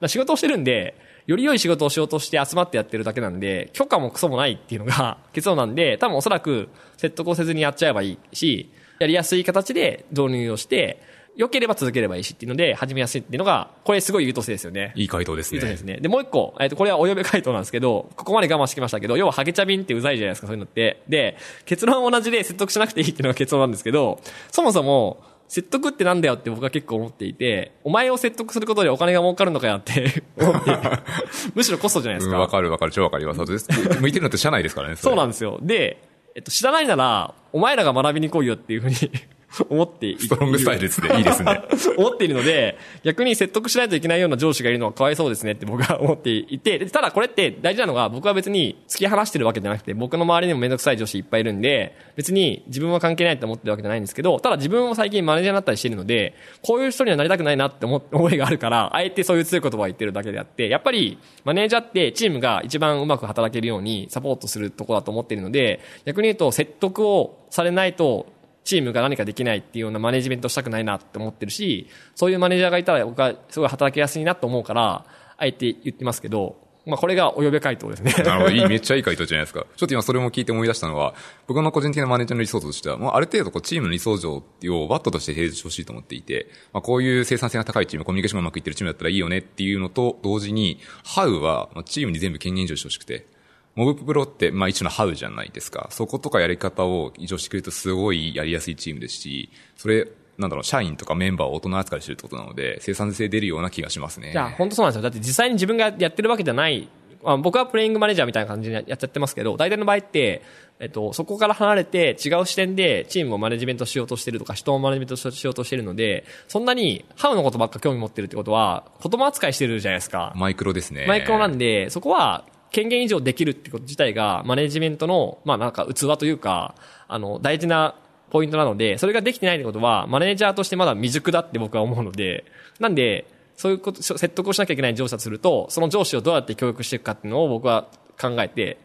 仕事をしてるんで、より良い仕事をしようとして集まってやってるだけなんで、許可もクソもないっていうのが [LAUGHS] 結論なんで、多分おそらく説得をせずにやっちゃえばいいし、やりやすい形で導入をして、良ければ続ければいいしっていうので、始めやすいっていうのが、これすごい優等生ですよね。いい回答ですね。優等生ですね。で、もう一個、えっ、ー、と、これはお呼べ回答なんですけど、ここまで我慢してきましたけど、要はハゲチャビンってうざいじゃないですか、そういうのって。で、結論は同じで説得しなくていいっていうのが結論なんですけど、そもそも、説得ってなんだよって僕は結構思っていて、お前を説得することでお金が儲かるのかよって [LAUGHS] 思って [LAUGHS] むしろコストじゃないですか。わ、うん、かるわかる、超わかります。向いてるのって社内ですからね。そそうなんですよ。で、えっと、知らないなら、お前らが学びに来いよっていうふうに [LAUGHS] 思っている。ストロングスタイルですね。[LAUGHS] いいですね。思っているので、逆に説得しないといけないような上司がいるのはかわいそうですねって僕は [LAUGHS] 思っていて、ただこれって大事なのが僕は別に突き放してるわけじゃなくて、僕の周りにもめんどくさい上司いっぱいいるんで、別に自分は関係ないって思ってるわけじゃないんですけど、ただ自分も最近マネージャーになったりしてるので、こういう人にはなりたくないなって思思いがあるから、あえてそういう強い言葉を言ってるだけであって、やっぱりマネージャーってチームが一番うまく働けるようにサポートするところだと思っているので、逆に言うと説得をされないとチームが何かできないっていうようなマネジメントしたくないなって思ってるし、そういうマネージャーがいたら僕はすごい働きやすいなと思うから、あえて言ってますけど、まあこれがお呼べ回答ですね。なるほど。いい、めっちゃいい回答じゃないですか。[LAUGHS] ちょっと今それも聞いて思い出したのは、僕の個人的なマネージャーの理想としては、もうある程度こうチームの理想像をワットとして提示してほしいと思っていて、まあこういう生産性が高いチーム、コミュニケーションがうまくいってるチームだったらいいよねっていうのと同時に、ハウはチームに全部権限上してほしくて、モブプロって、まあ一種のハウじゃないですか。そことかやり方を異常してくれるとすごいやりやすいチームですし、それ、なんだろう、社員とかメンバーを大人扱いしてるってことなので、生産性出るような気がしますね。いや、本当そうなんですよ。だって実際に自分がやってるわけじゃない、まあ、僕はプレイングマネージャーみたいな感じでやっちゃってますけど、大体の場合って、えっと、そこから離れて違う視点でチームをマネジメントしようとしてるとか、人をマネジメントしようとしてるので、そんなにハウのことばっか興味持ってるってことは、子供扱いしてるじゃないですか。マイクロですね。マイクロなんで、そこは権限以上できるってこと自体が、マネジメントの、まあなんか器というか、あの、大事なポイントなので、それができてないってことは、マネージャーとしてまだ未熟だって僕は思うので、なんで、そういうこと、説得をしなきゃいけない上司だとすると、その上司をどうやって教育していくかっていうのを僕は考えて、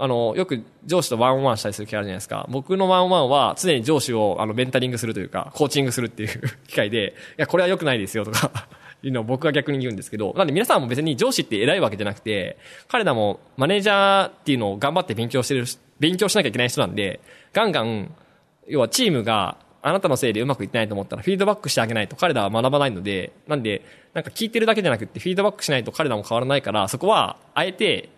あの、よく上司とワンオンワンしたりする機会あるじゃないですか。僕のワンオンワンは常に上司をあの、メンタリングするというか、コーチングするっていう [LAUGHS] 機会で、いや、これは良くないですよとかていうのを僕は逆に言うんですけど、なんで皆さんも別に上司って偉いわけじゃなくて、彼らもマネージャーっていうのを頑張って勉強してる、勉強しなきゃいけない人なんで、ガンガン、要はチームがあなたのせいでうまくいってないと思ったらフィードバックしてあげないと彼らは学ばないので、なんで、なんか聞いてるだけじゃなくてフィードバックしないと彼らも変わらないから、そこは、あえて、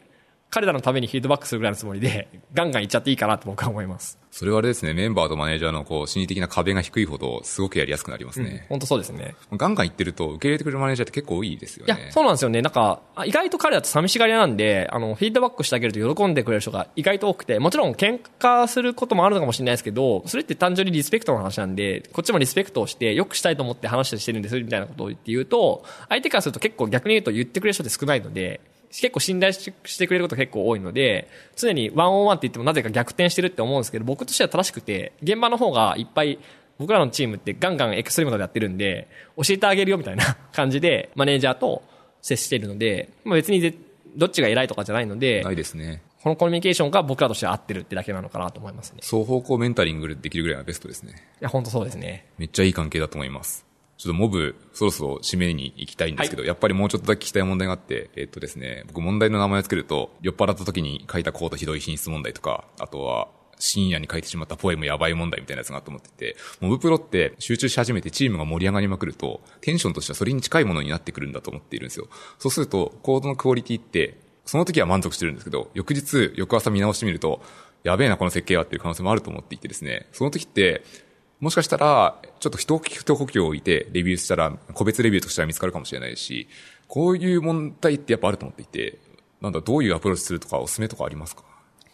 彼らのためにフィードバックするぐらいのつもりで、ガンガンいっちゃっていいかなと僕は思います。それはあれですね、メンバーとマネージャーのこう、心理的な壁が低いほど、すごくやりやすくなりますね。本当そうですね。ガンガン言ってると、受け入れてくれるマネージャーって結構多いですよいやね。、そうなんですよね。なんか、あ意外と彼らって寂しがり屋なんで、あの、フィードバックしてあげると喜んでくれる人が意外と多くて、もちろん喧嘩することもあるのかもしれないですけど、それって単純にリスペクトの話なんで、こっちもリスペクトをして、よくしたいと思って話してるんですみたいなことを言って言うと、相手からすると結構逆に言うと言ってくれる人って少ないので、結構信頼ししてくれること結構多いので、常にワンオンワンって言ってもなぜか逆転してるって思うんですけど、僕としては正しくて、現場の方がいっぱい僕らのチームってガンガンエクストリームでやってるんで、教えてあげるよみたいな [LAUGHS] 感じで、マネージャーと接しているので、まあ、別にぜどっちが偉いとかじゃないので、ないですね。このコミュニケーションが僕らとしては合ってるってだけなのかなと思いますね。双方向メンタリングできるぐらいがベストですね。いや、本当そうですね。めっちゃいい関係だと思います。ちょっとモブ、そろそろ締めに行きたいんですけど、やっぱりもうちょっとだけ聞きたい問題があって、えっとですね、僕問題の名前をつけると、酔っ払った時に書いたコードひどい品質問題とか、あとは、深夜に書いてしまったポエムやばい問題みたいなやつがあと思ってて、モブプロって集中し始めてチームが盛り上がりまくると、テンションとしてはそれに近いものになってくるんだと思っているんですよ。そうすると、コードのクオリティって、その時は満足してるんですけど、翌日、翌朝見直してみると、やべえな、この設計はっていう可能性もあると思っていてですね、その時って、もしかしたら、ちょっと一呼吸を置いて、レビューしたら、個別レビューとしては見つかるかもしれないし、こういう問題ってやっぱあると思っていて、なんだ、どういうアプローチするとか、おすすめとかありますか？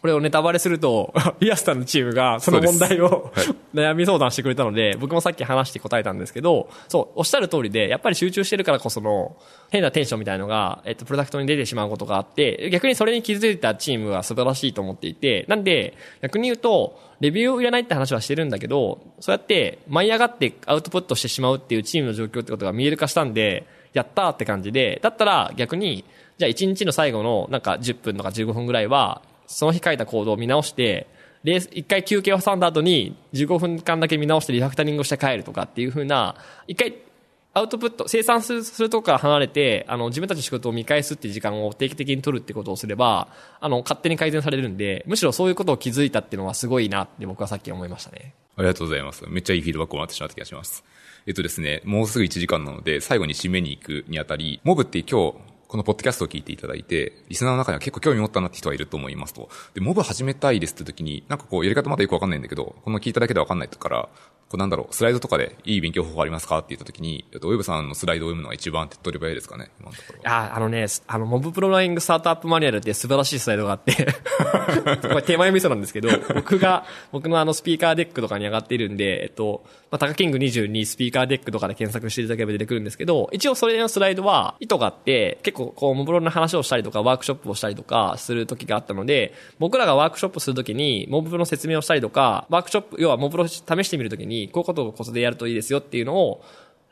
これをネタバレすると、[LAUGHS] イアスタンのチームがその問題をそうです悩み相談してくれたので、僕もさっき話して答えたんですけど、そう、おっしゃる通りで、やっぱり集中してるからこその変なテンションみたいのが、えっと、プロダクトに出てしまうことがあって、逆にそれに気づいたチームは素晴らしいと思っていて、なんで、逆に言うと、レビューをいらないって話はしてるんだけど、そうやって舞い上がってアウトプットしてしまうっていうチームの状況ってことが見える化したんで、やったーって感じで、だったら逆に、じゃあ1日の最後のなんか10分とか15分ぐらいは、その日書いたコードを見直して、レース、一回休憩を挟んだ後に15分間だけ見直してリファクタリングをして帰るとかっていう風な、一回アウトプット、生産するするとこから離れて、あの、自分たちの仕事を見返すっていう時間を定期的に取るってことをすれば、あの、勝手に改善されるんで、むしろそういうことを気づいたっていうのはすごいなって僕はさっき思いましたね。ありがとうございます。めっちゃいいフィードバックをもらってしまった気がします。えっとですね、もうすぐ1時間なので、最後に締めに行くにあたり、モブって今日、このポッドキャストを聞いていただいて、リスナーの中には結構興味持ったなって人はいると思いますと。で、モブ始めたいですって時に、なんかこう、やり方まだよくわかんないんだけど、この聞いただけでわかんないから、こうなんだろう、スライドとかでいい勉強方法ありますかって言った時に、えっと、及部さんのスライドを読むのが一番手っ取り早いですかね、今のところは。あ、あのね、あの、モブプログラミングスタートアップマニュアルって素晴らしいスライドがあって、これ手前味噌なんですけど、[LAUGHS] 僕が、僕のあの Speaker Deck とかに上がっているんで、えっと、まあ、 TAKAKING22 Speaker Deck とかで検索していただければ出てくるんですけど、一応それのスライドは意図があって、結構こう、モブプロの話をしたりとか、ワークショップをしたりとかする時があったので、僕らがワークショップするときに、モブプロの説明をしたりとか、ワークショップ、要はモブプロを試してみるときに、こういうことをコツでやるといいですよっていうのを、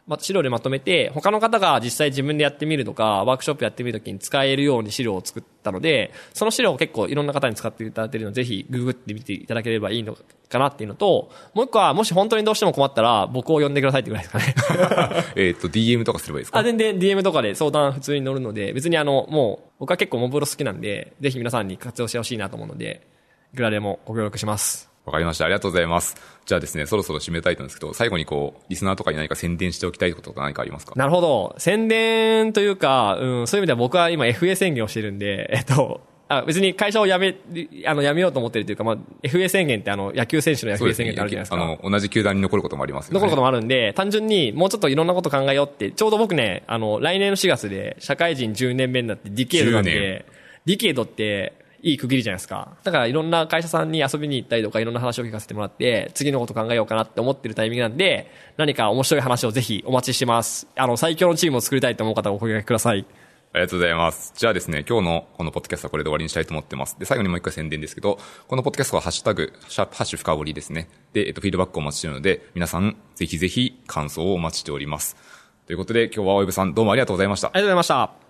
まあ、資料でまとめて、他の方が実際自分でやってみるとか、ワークショップやってみるときに使えるように資料を作ったので、その資料を結構いろんな方に使っていただいているので、ぜひググってみていただければいいのかなっていうのと、もう一個は、もし本当にどうしても困ったら、僕を呼んでくださいってぐらいですかね。[LAUGHS] えっと、DM とかすればいいですか？あ、全然 DM とかで相談普通に乗るので、別にあの、もう、僕は結構モブロ好きなんで、ぜひ皆さんに活用してほしいなと思うので、いくらでもご協力します。わかりました。ありがとうございます。じゃあですね、そろそろ締めたいと思うんですけど、最後にこう、リスナーとかに何か宣伝しておきたいこととか何かありますか？なるほど。宣伝というか、うん、そういう意味では僕は今 FA 宣言をしてるんで、[LAUGHS] えっと、あ別に会社を辞め、あの、辞めようと思ってるというか、まあ、FA 宣言ってあの、野球選手のそう FA ですね宣言ってあるじゃないですか。あの、同じ球団に残ることもありますよね。残ることもあるんで、単純にもうちょっといろんなこと考えようって、ちょうど僕ね、あの、来年の4月で社会人10年目になってディケードなん10で、ディケードっていい区切りじゃないですか。だからいろんな会社さんに遊びに行ったりとかいろんな話を聞かせてもらって、次のこと考えようかなって思ってるタイミングなんで、何か面白い話をぜひお待ちしてます。あの、最強のチームを作りたいと思う方はお声掛けください。ありがとうございます。じゃあですね、今日のこのポッドキャストはこれで終わりにしたいと思ってます。で、最後にもう一回宣伝ですけど、このポッドキャストはハッシュタグ、シャープハッシュ深掘りですね。で、えっと、フィードバックをお待ちしているので、皆さん、ぜひぜひ感想をお待ちしております。ということで、今日はおいぶさん、どうもありがとうございましたあ。りがとうございました。